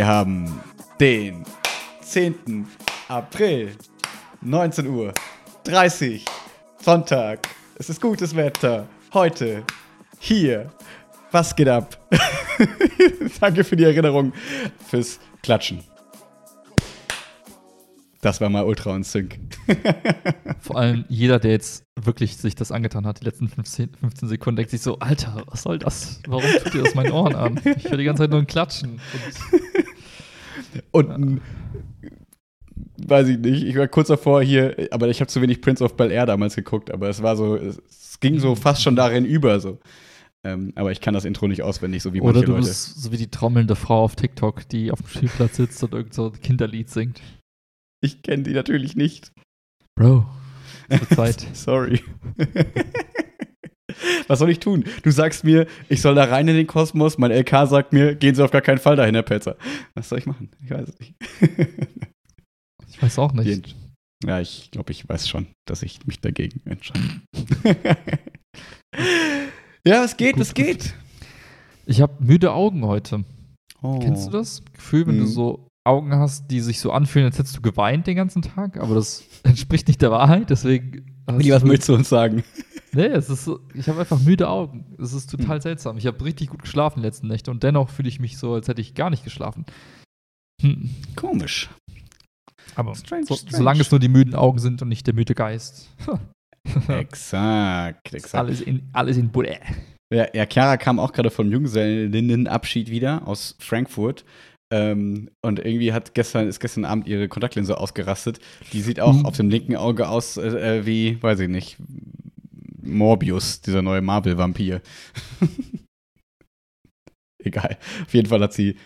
Wir haben den 10. April, 19 Uhr, 30, Sonntag. Es ist gutes Wetter. Heute, hier. Was geht ab? Danke für die Erinnerung, fürs Klatschen. Das war mal ultra on sync. Vor allem jeder, der jetzt wirklich sich das angetan hat, die letzten 15, 15 Sekunden, denkt sich so, Alter, was soll das? Warum tut ihr das meinen Ohren an? Ich höre die ganze Zeit nur ein Klatschen. Und, Und weiß ich nicht, ich war kurz davor hier, aber ich habe zu wenig Prince of Bel Air damals geguckt, aber es war so, es ging so fast schon darin über so. Ähm, aber ich kann das Intro nicht auswendig, so wie Oder manche du Leute. bist so wie die trommelnde Frau auf TikTok, die auf dem Spielplatz sitzt und irgend so ein Kinderlied singt. Ich kenne die natürlich nicht. Bro, wird Zeit. Sorry. Was soll ich tun? Du sagst mir, ich soll da rein in den Kosmos. Mein LK sagt mir, gehen Sie auf gar keinen Fall dahin, Herr Pelzer. Was soll ich machen? Ich weiß es nicht. Ich weiß auch nicht. ja, ich glaube, ich weiß schon, dass ich mich dagegen entscheide. ja, es geht, Gut, es geht. Ich habe müde Augen heute. Oh. Kennst du das Gefühl, wenn du Mhm. so Augen hast, die sich so anfühlen, als hättest du geweint den ganzen Tag? Aber das entspricht nicht der Wahrheit, deswegen. Willi, was möchtest du uns sagen? Nee, es ist so, ich habe einfach müde Augen. Es ist total Hm. seltsam. Ich habe richtig gut geschlafen die letzten Nächte und dennoch fühle ich mich so, als hätte ich gar nicht geschlafen. Hm. Komisch. Aber Strange, so, strange. solange es nur die müden Augen sind und nicht der müde Geist. Exakt, exakt. alles in, alles in Buddha. Ja, ja, Chiara kam auch gerade vom Junggesellinnenabschied wieder aus Frankfurt. Ähm, und irgendwie hat gestern, ist gestern Abend ihre Kontaktlinse ausgerastet. Die sieht auch Mhm. auf dem linken Auge aus äh, äh, wie, weiß ich nicht, Morbius, dieser neue Marvel-Vampir. Egal. Auf jeden Fall hat sie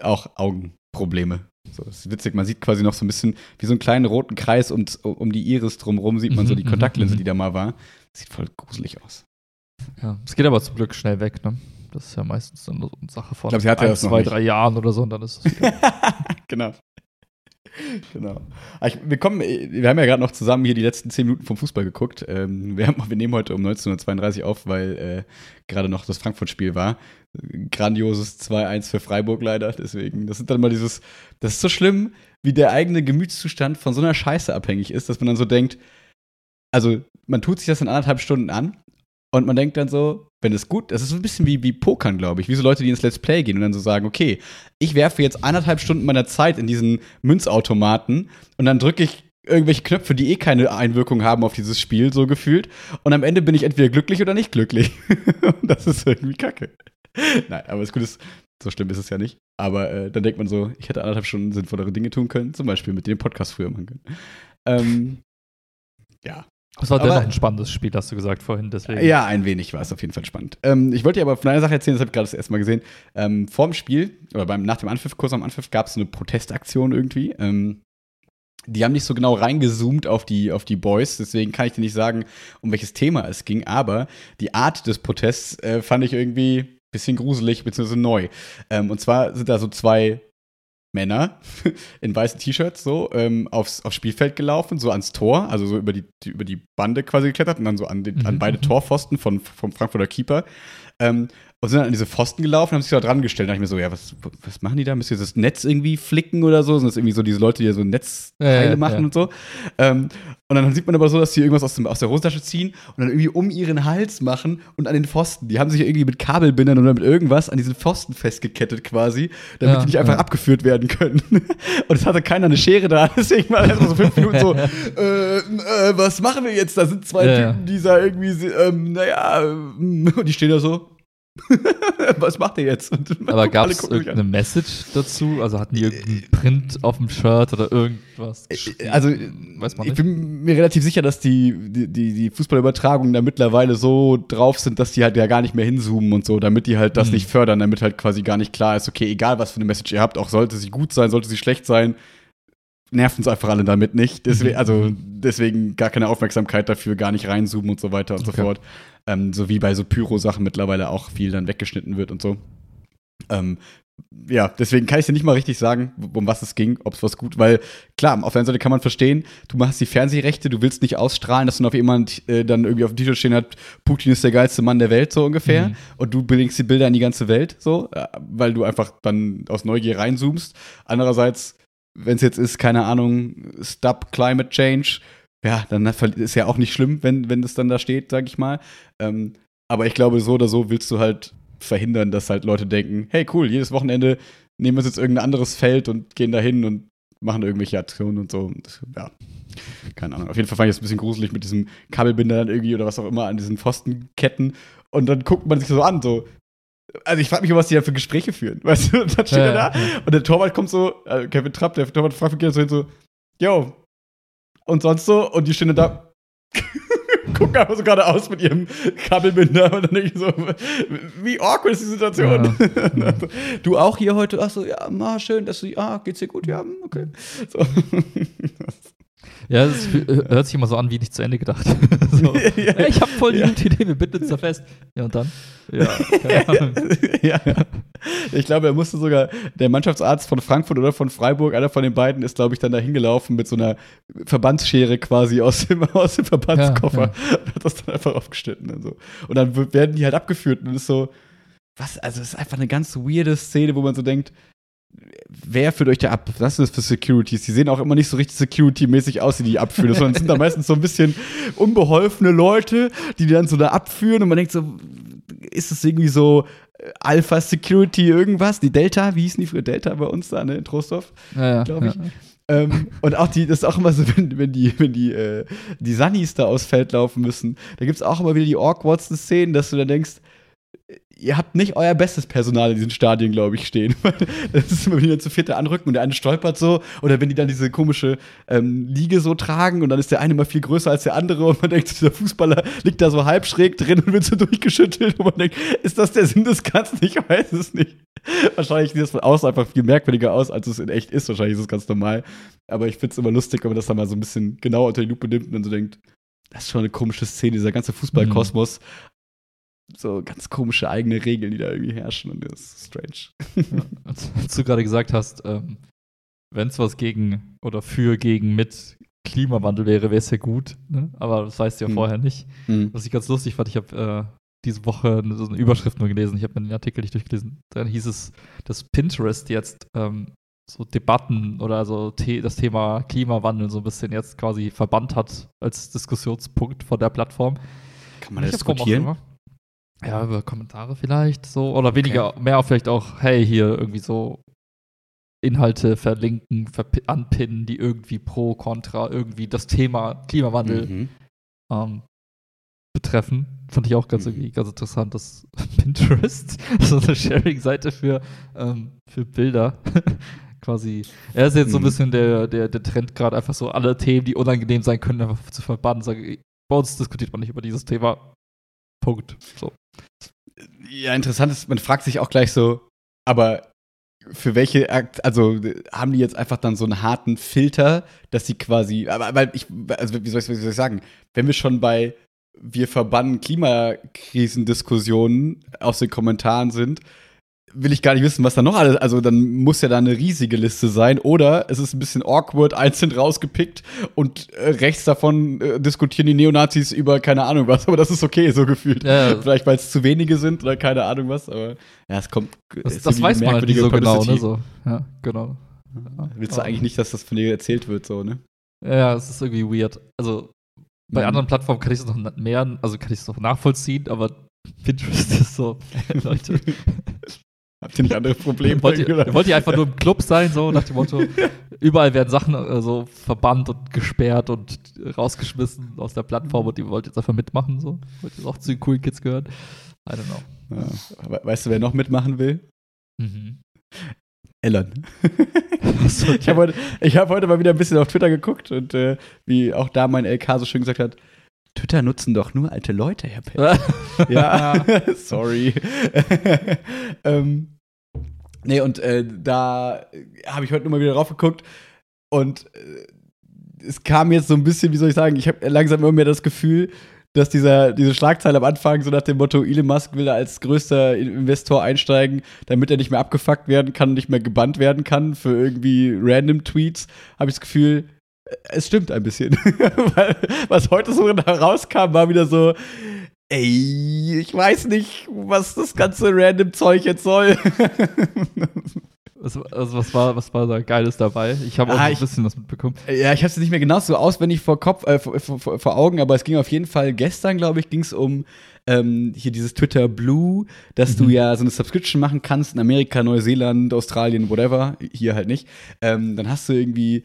auch Augenprobleme. So, das ist witzig, man sieht quasi noch so ein bisschen wie so einen kleinen roten Kreis um, um die Iris drumherum, sieht man so Mhm, die mhm, Kontaktlinse, mhm. die da mal war. Sieht voll gruselig aus. Ja, es geht aber zum Glück schnell weg, ne? Das ist ja meistens so eine Sache von Ich glaub, sie ein, zwei, drei Jahren oder so und dann ist es wieder. genau. Genau. Ich, wir, kommen, wir haben ja gerade noch zusammen hier die letzten zehn Minuten vom Fußball geguckt. Ähm, wir, haben, wir nehmen heute um 19.32 Uhr auf, weil äh, gerade noch das Frankfurt-Spiel war. Grandioses 2-1 für Freiburg leider. Deswegen, das sind dann mal dieses, das ist so schlimm, wie der eigene Gemütszustand von so einer Scheiße abhängig ist, dass man dann so denkt, also man tut sich das in anderthalb Stunden an und man denkt dann so, wenn es gut, ist so ein bisschen wie, wie Pokern, glaube ich, wie so Leute, die ins Let's Play gehen und dann so sagen, okay, ich werfe jetzt anderthalb Stunden meiner Zeit in diesen Münzautomaten und dann drücke ich irgendwelche Knöpfe, die eh keine Einwirkung haben auf dieses Spiel, so gefühlt. Und am Ende bin ich entweder glücklich oder nicht glücklich. und das ist irgendwie kacke. Nein, aber das Gute ist, so schlimm ist es ja nicht. Aber äh, dann denkt man so, ich hätte anderthalb Stunden sinnvollere Dinge tun können, zum Beispiel mit dem Podcast früher machen können. Ähm, ja, Das war Aber- dennoch ein spannendes Spiel, hast du gesagt vorhin. Deswegen. ja, ein wenig war es auf jeden Fall spannend. Ähm, ich wollte dir aber von einer Sache erzählen, das habe ich gerade das erste Mal gesehen. Ähm, vor dem Spiel, oder beim, nach dem Anpfiff, kurz am Anpfiff, gab es eine Protestaktion irgendwie. Ähm, die haben nicht so genau reingezoomt auf die, auf die Boys, deswegen kann ich dir nicht sagen, um welches Thema es ging, aber die Art des Protests äh, fand ich irgendwie ein bisschen gruselig bzw. neu. Ähm, und zwar sind da so zwei Männer in weißen T-Shirts so ähm, aufs, aufs Spielfeld gelaufen, so ans Tor, also so über die, die über die Bande quasi geklettert und dann so an, den, an Mhm, beide mhm. Torpfosten von, vom Frankfurter Keeper. Ähm, und sind dann an diese Pfosten gelaufen, haben sich da dran gestellt. Da dachte ich mir so, ja, was, was machen die da? Müssen die das Netz irgendwie flicken oder so? Sind das irgendwie so diese Leute, die ja so Netzteile Ja, ja, machen ja. und so? Ähm, und dann sieht man aber so, dass die irgendwas aus, dem, aus der Hosentasche ziehen und dann irgendwie um ihren Hals machen und an den Pfosten. Die haben sich irgendwie mit Kabelbindern oder mit irgendwas an diesen Pfosten festgekettet quasi, damit die nicht einfach abgeführt werden können. Und es hatte keiner eine Schere da, deswegen war erst mal so fünf Minuten so, äh, äh, was machen wir jetzt? Da sind zwei. Typen, die da irgendwie, ähm, naja, ähm, und die stehen da so. was macht ihr jetzt? Aber gab es mich an. irgendeine Message dazu? Also hatten die irgendeinen Print auf dem Shirt oder irgendwas? geschrieben? Also, weiß man ich bin mir relativ sicher, dass die, die, die, Fußballübertragungen da mittlerweile so drauf sind, dass die halt ja gar nicht mehr hinzoomen und so, damit die halt das Hm. nicht fördern, damit halt quasi gar nicht klar ist, okay, egal was für eine Message ihr habt, auch sollte sie gut sein, sollte sie schlecht sein, nerven uns einfach alle damit nicht. Deswegen, Mhm. also deswegen gar keine Aufmerksamkeit dafür, gar nicht reinzoomen und so weiter und so Okay. fort. Ähm, so wie bei so Pyro-Sachen mittlerweile auch viel dann weggeschnitten wird und so. Ähm, ja, deswegen kann ich dir nicht mal richtig sagen, um was es ging, ob es was gut, weil klar, auf der einen Seite kann man verstehen, du machst die Fernsehrechte, du willst nicht ausstrahlen, dass dann auf jemand äh, dann irgendwie auf dem Titel stehen hat, Putin ist der geilste Mann der Welt, so ungefähr, Mhm. und du bringst die Bilder in die ganze Welt, so, äh, weil du einfach dann aus Neugier reinzoomst. Andererseits, wenn es jetzt ist, keine Ahnung, Stop Climate Change, ja, dann ist ja auch nicht schlimm, wenn, wenn das dann da steht, sag ich mal. Ähm, aber ich glaube, so oder so willst du halt verhindern, dass halt Leute denken, hey cool, jedes Wochenende nehmen wir uns jetzt irgendein anderes Feld und gehen da hin und machen irgendwelche Aktionen und so. Und, ja, keine Ahnung. Auf jeden Fall fand ich das ein bisschen gruselig mit diesem Kabelbinder dann irgendwie oder was auch immer an diesen Pfostenketten. Und dann guckt man sich so an, so. Also ich frage mich, was die da für Gespräche führen. Weißt du, und dann steht Ja, er da ja. und der Torwart kommt so, äh, Kevin Trapp, der Torwart fragt mich so hin so, yo, und sonst so, und die stehen da, gucken einfach so gerade aus mit ihrem Kabelbinder und dann denke ich so, wie awkward ist die Situation? Ja. du auch hier heute? Ach so, ja, na, schön, dass du, ah, geht's dir gut? Ja, okay. So. Ja, fü- äh, hört sich immer so an, wie nicht zu Ende gedacht. so. Ja. Ey, ich habe voll die Ja. gute Idee, wir binden uns da fest. Ja, und dann? Ja, keine Ahnung. ja. Ich glaube, er musste sogar, der Mannschaftsarzt von Frankfurt oder von Freiburg, einer von den beiden, ist, glaube ich, dann da hingelaufen mit so einer Verbandsschere quasi aus dem, aus dem Verbandskoffer Ja, und hat das dann einfach aufgeschnitten und so. Und dann werden die halt abgeführt und ist so, was, also es ist einfach eine ganz weirde Szene, wo man so denkt, wer führt euch da ab? Was ist das für Securities? Die sehen auch immer nicht so richtig Security-mäßig aus, die die abführen, sondern es sind da meistens so ein bisschen unbeholfene Leute, die die dann so da abführen und man denkt so, ist es irgendwie so äh, Alpha Security irgendwas? Die Delta, wie hießen die früher Delta bei uns da, ne, in Trostorf? Ja, ja, Glaub ich. ja. Ähm, und auch die, das ist auch immer so, wenn, wenn die, wenn die, äh, die Sunnies da aufs Feld laufen müssen, da gibt es auch immer wieder die awkwardsten Szenen, dass du dann denkst, ihr habt nicht euer bestes Personal in diesen Stadien, glaube ich, stehen. das ist immer, dann zu vierte anrücken und der eine stolpert so, oder wenn die dann diese komische ähm, Liege so tragen und dann ist der eine mal viel größer als der andere und man denkt, dieser Fußballer liegt da so halb schräg drin und wird so durchgeschüttelt und man denkt, ist das der Sinn des Ganzen? Ich weiß es nicht. Wahrscheinlich sieht das von außen einfach viel merkwürdiger aus, als es in echt ist. Wahrscheinlich ist es ganz normal. Aber ich finde es immer lustig, wenn man das dann mal so ein bisschen genauer unter die Lupe nimmt und dann so denkt, das ist schon eine komische Szene, dieser ganze Fußballkosmos. So ganz komische eigene Regeln, die da irgendwie herrschen und das ist strange. Ja, als, als du gerade gesagt hast, ähm, wenn es was gegen oder für gegen mit Klimawandel wäre, wäre es ja gut. Ne? Aber das weißt du ja Hm. vorher nicht. Mhm. Was ich ganz lustig fand, ich habe äh, diese Woche so eine Überschrift nur gelesen. Ich habe mir den Artikel nicht durchgelesen. Dann hieß es, dass Pinterest jetzt ähm, so Debatten oder so The das Thema Klimawandel so ein bisschen jetzt quasi verbannt hat als Diskussionspunkt von der Plattform. Kann man das diskutieren? Ja, über Kommentare vielleicht so. Oder weniger, mehr vielleicht auch, hey, hier irgendwie so Inhalte verlinken, anpinnen, die irgendwie pro, contra, irgendwie das Thema Klimawandel Mhm. ähm, betreffen. Fand ich auch ganz Mhm. irgendwie ganz interessant, dass Pinterest, so eine Sharing-Seite für, ähm, für Bilder, quasi. Er ist jetzt so ein Mhm. bisschen der, der, der Trend gerade einfach so alle Themen, die unangenehm sein können, einfach zu verbannen. Sagen, bei uns diskutiert man nicht über dieses Thema. Punkt. So. Ja, interessant ist, man fragt sich auch gleich so, aber für welche, also haben die jetzt einfach dann so einen harten Filter, dass sie quasi, aber weil ich, also wie soll ich, wie soll ich sagen, wenn wir schon bei wir verbannen Klimakrisendiskussionen aus den Kommentaren sind, will ich gar nicht wissen, was da noch alles, also dann muss ja da eine riesige Liste sein oder es ist ein bisschen awkward, einzeln rausgepickt und äh, rechts davon äh, diskutieren die Neonazis über keine Ahnung was, aber das ist okay, so gefühlt. Ja, ja. Vielleicht, weil es zu wenige sind oder keine Ahnung was, aber ja, es kommt. Das, ist das irgendwie weiß man halt nicht so genau, ne? So. Ja, genau. Willst du eigentlich nicht, dass das von dir erzählt wird, so, ne? Ja, es ist irgendwie weird. Also bei Mhm. anderen Plattformen kann ich es noch mehr, also kann ich es noch nachvollziehen, aber Pinterest ist so, Leute, Habt ihr nicht andere Probleme? wollt, ihr, wollt ihr einfach nur im Club sein, so nach dem Motto, überall werden Sachen äh, so verbannt und gesperrt und rausgeschmissen aus der Plattform und ihr wollt jetzt einfach mitmachen, so. Wollt ihr auch zu den coolen Kids gehören? I don't know. Ja. We- Weißt du, wer noch mitmachen will? Mhm. Ellen. Achso, Ich habe heute, ich hab heute mal wieder ein bisschen auf Twitter geguckt und äh, wie auch da mein LK so schön gesagt hat, Twitter nutzen doch nur alte Leute, Herr Pell. Ja, sorry. ähm, nee, und äh, da habe ich heute nur mal wieder drauf geguckt und äh, es kam jetzt so ein bisschen, wie soll ich sagen, ich habe langsam immer mehr das Gefühl, dass dieser, diese Schlagzeile am Anfang so nach dem Motto, Elon Musk will da als größter Investor einsteigen, damit er nicht mehr abgefuckt werden kann, nicht mehr gebannt werden kann für irgendwie random Tweets, habe ich das Gefühl, es stimmt ein bisschen. Weil, was heute so herauskam, war wieder so, ey, ich weiß nicht, was das ganze random Zeug jetzt soll. Was, also was war, was war da Geiles dabei? Ich habe auch ah, ein bisschen was mitbekommen. Ja, ich habe es nicht mehr genau so auswendig vor Kopf, äh, vor, vor, vor, Augen, aber es ging auf jeden Fall gestern, glaube ich, ging es um ähm, hier dieses Twitter Blue, dass mhm. du ja so eine Subscription machen kannst in Amerika, Neuseeland, Australien, whatever, hier halt nicht. Ähm, dann hast du irgendwie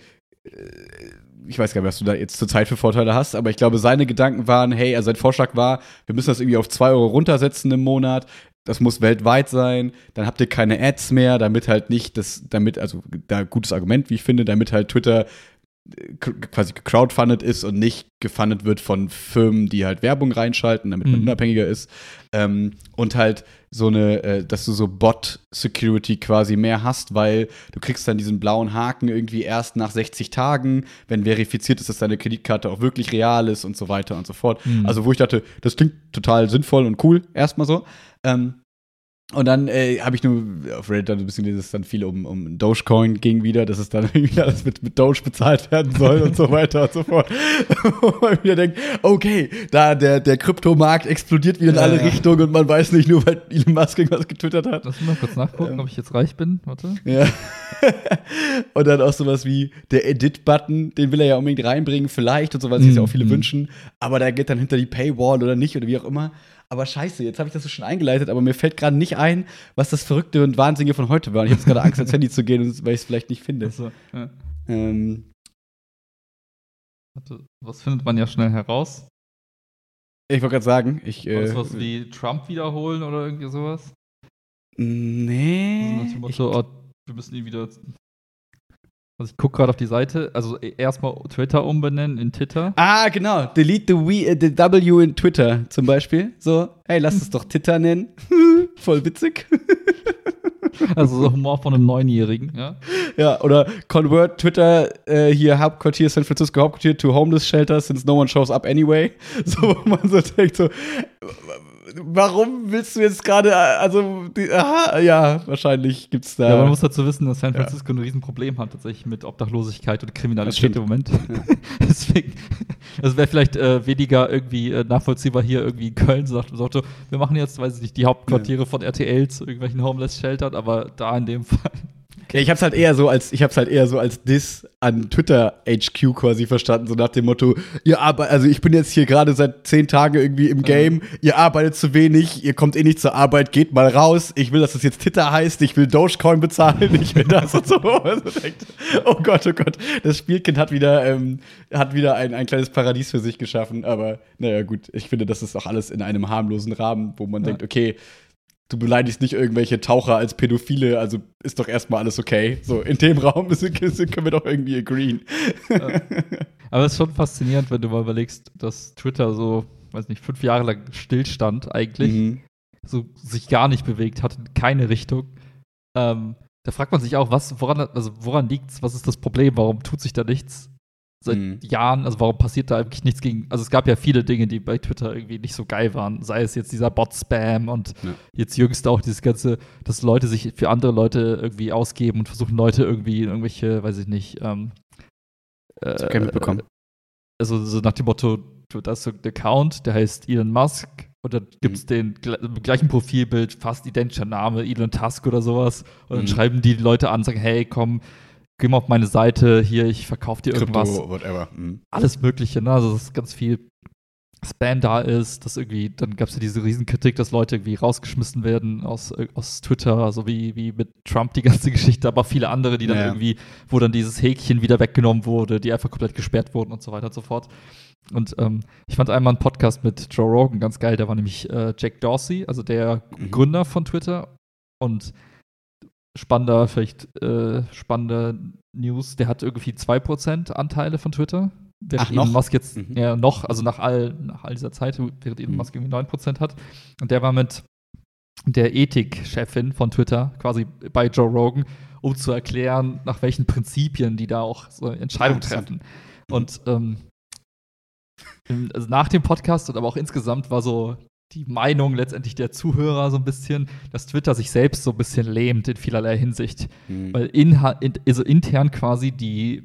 ich weiß gar nicht, was du da jetzt zur Zeit für Vorteile hast, aber ich glaube, seine Gedanken waren, hey, also sein Vorschlag war, wir müssen das irgendwie auf 2 Euro runtersetzen im Monat. Das muss weltweit sein, dann habt ihr keine Ads mehr, damit halt nicht das, damit, also da gutes Argument, wie ich finde, damit halt Twitter äh, quasi gecrowdfundet ist und nicht gefundet wird von Firmen, die halt Werbung reinschalten, damit man mhm. unabhängiger ist. Ähm, und halt so eine, äh, dass du so Bot-Security quasi mehr hast, weil du kriegst dann diesen blauen Haken irgendwie erst nach 60 Tagen, wenn verifiziert ist, dass deine Kreditkarte auch wirklich real ist und so weiter und so fort. Mhm. Also wo ich dachte, das klingt total sinnvoll und cool, erstmal so. Ähm, und dann äh, habe ich nur auf Reddit dann ein bisschen dieses dann viel um, um Dogecoin ging wieder, dass es dann irgendwie alles mit, mit Doge bezahlt werden soll und so weiter und so fort. und man wieder denkt, okay, da der, der Kryptomarkt explodiert wieder in alle ja. Richtungen und man weiß nicht nur, weil Elon Musk irgendwas getwittert hat. Lass mich mal kurz nachgucken, ähm, ob ich jetzt reich bin. Warte. Ja. und dann auch sowas wie der Edit-Button, den will er ja unbedingt reinbringen, vielleicht und so, weil sich ja auch viele mm. wünschen. Aber der geht dann hinter die Paywall oder nicht oder wie auch immer. Aber scheiße, jetzt habe ich das so schon eingeleitet, aber mir fällt gerade nicht ein, was das Verrückte und Wahnsinnige von heute war. Und ich habe jetzt gerade Angst, ans Handy zu gehen, weil ich es vielleicht nicht finde. So, ja. ähm. Was findet man ja schnell heraus? Ich wollte gerade sagen, ich. Äh, was, was wie Trump wiederholen oder irgendwie sowas? Nee. Also Motto, oh, wir müssen ihn wieder also ich gucke gerade auf die Seite, also e, erstmal Twitter umbenennen in Twitter. Ah, genau. Delete the, we, uh, the W in Twitter zum Beispiel. So, hey, lass es doch Twitter nennen. Voll witzig. also so Humor von einem Neunjährigen, ja. Ja, oder convert Twitter äh, hier Hauptquartier San Francisco Hauptquartier to homeless shelter since no one shows up anyway. So, wo man so denkt so, warum willst du jetzt gerade, also, die, aha, ja, wahrscheinlich gibt es da. Ja, man muss dazu wissen, dass San Francisco ja. ein Riesenproblem hat, tatsächlich mit Obdachlosigkeit und Kriminalität im Moment. Ja. Deswegen, das wäre vielleicht äh, weniger irgendwie äh, nachvollziehbar hier irgendwie in Köln, sagt, sagt wir machen jetzt, weiß ich nicht, die Hauptquartiere ja. von RTL zu irgendwelchen Homeless-Sheltern, aber da in dem Fall ja, ich hab's halt eher so als, ich hab's halt eher so als Diss an Twitter HQ quasi verstanden, so nach dem Motto, ihr arbeitet, also ich bin jetzt hier gerade seit zehn Tagen irgendwie im Game, ja. ihr arbeitet zu wenig, ihr kommt eh nicht zur Arbeit, geht mal raus, ich will, dass das jetzt Twitter heißt, ich will Dogecoin bezahlen, ich will das und so. Also denkt, oh Gott, oh Gott, das Spielkind hat wieder, ähm, hat wieder ein, ein kleines Paradies für sich geschaffen, aber naja, gut, ich finde, das ist auch alles in einem harmlosen Rahmen, wo man ja. denkt, okay, du beleidigst nicht irgendwelche Taucher als Pädophile, also ist doch erstmal alles okay. So, in dem Raum ist, können wir doch irgendwie agreeen. Ja. Aber es ist schon faszinierend, wenn du mal überlegst, dass Twitter so, weiß nicht, fünf Jahre lang stillstand eigentlich, mhm. so sich gar nicht bewegt hat, in keine Richtung. Ähm, da fragt man sich auch, was, woran, also woran liegt's, was ist das Problem, warum tut sich da nichts? Seit mhm. Jahren, also warum passiert da eigentlich nichts gegen, also es gab ja viele Dinge, die bei Twitter irgendwie nicht so geil waren, sei es jetzt dieser Bot-Spam und ja. jetzt jüngst auch dieses ganze, dass Leute sich für andere Leute irgendwie ausgeben und versuchen Leute irgendwie in irgendwelche, weiß ich nicht, ähm, äh, mitbekommen. Also so nach dem Motto, da ist so ein Account, der heißt Elon Musk und dann gibt es mhm. den gleichen Profilbild, fast identischer Name, Elon Tusk oder sowas und dann mhm. schreiben die Leute an, sagen, hey, komm, geh mal auf meine Seite, hier, ich verkaufe dir irgendwas. Krypto, whatever. Mhm. Alles Mögliche, ne? Also, dass ganz viel Spam da ist, dass irgendwie, dann gab es ja diese Riesenkritik, dass Leute irgendwie rausgeschmissen werden aus, aus Twitter, so wie, wie mit Trump die ganze Geschichte, aber viele andere, die dann ja. irgendwie, wo dann dieses Häkchen wieder weggenommen wurde, die einfach komplett gesperrt wurden und so weiter und so fort. Und ähm, ich fand einmal einen Podcast mit Joe Rogan ganz geil, da war nämlich äh, Jack Dorsey, also der mhm. Gründer von Twitter und spannender, vielleicht äh, spannende News, der hat irgendwie 2% Anteile von Twitter. Während Ach, Elon noch? Musk jetzt, mhm. ja, noch, also nach all, nach all dieser Zeit, während Elon mhm. Musk irgendwie 9% hat. Und der war mit der Ethik-Chefin von Twitter quasi bei Joe Rogan, um zu erklären, nach welchen Prinzipien die da auch so Entscheidungen treffen. Und ähm, also nach dem Podcast und aber auch insgesamt war so die Meinung letztendlich der Zuhörer so ein bisschen, dass Twitter sich selbst so ein bisschen lähmt in vielerlei Hinsicht. Mhm. Weil in, also intern quasi die,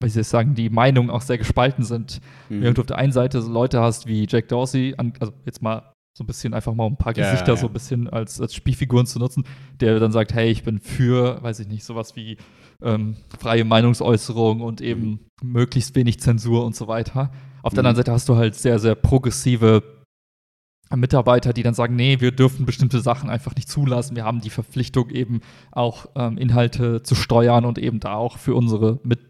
wie soll ich sagen, die Meinungen auch sehr gespalten sind. Mhm. Während du auf der einen Seite so Leute hast wie Jack Dorsey, also jetzt mal so ein bisschen einfach mal ein paar ja, Gesichter ja. so ein bisschen als, als Spielfiguren zu nutzen, der dann sagt, hey, ich bin für, weiß ich nicht, sowas wie ähm, freie Meinungsäußerung und eben mhm. möglichst wenig Zensur und so weiter. Auf der anderen mhm. Seite hast du halt sehr, sehr progressive Mitarbeiter, die dann sagen, nee, wir dürfen bestimmte Sachen einfach nicht zulassen. Wir haben die Verpflichtung eben auch ähm, Inhalte zu steuern und eben da auch für unsere Mit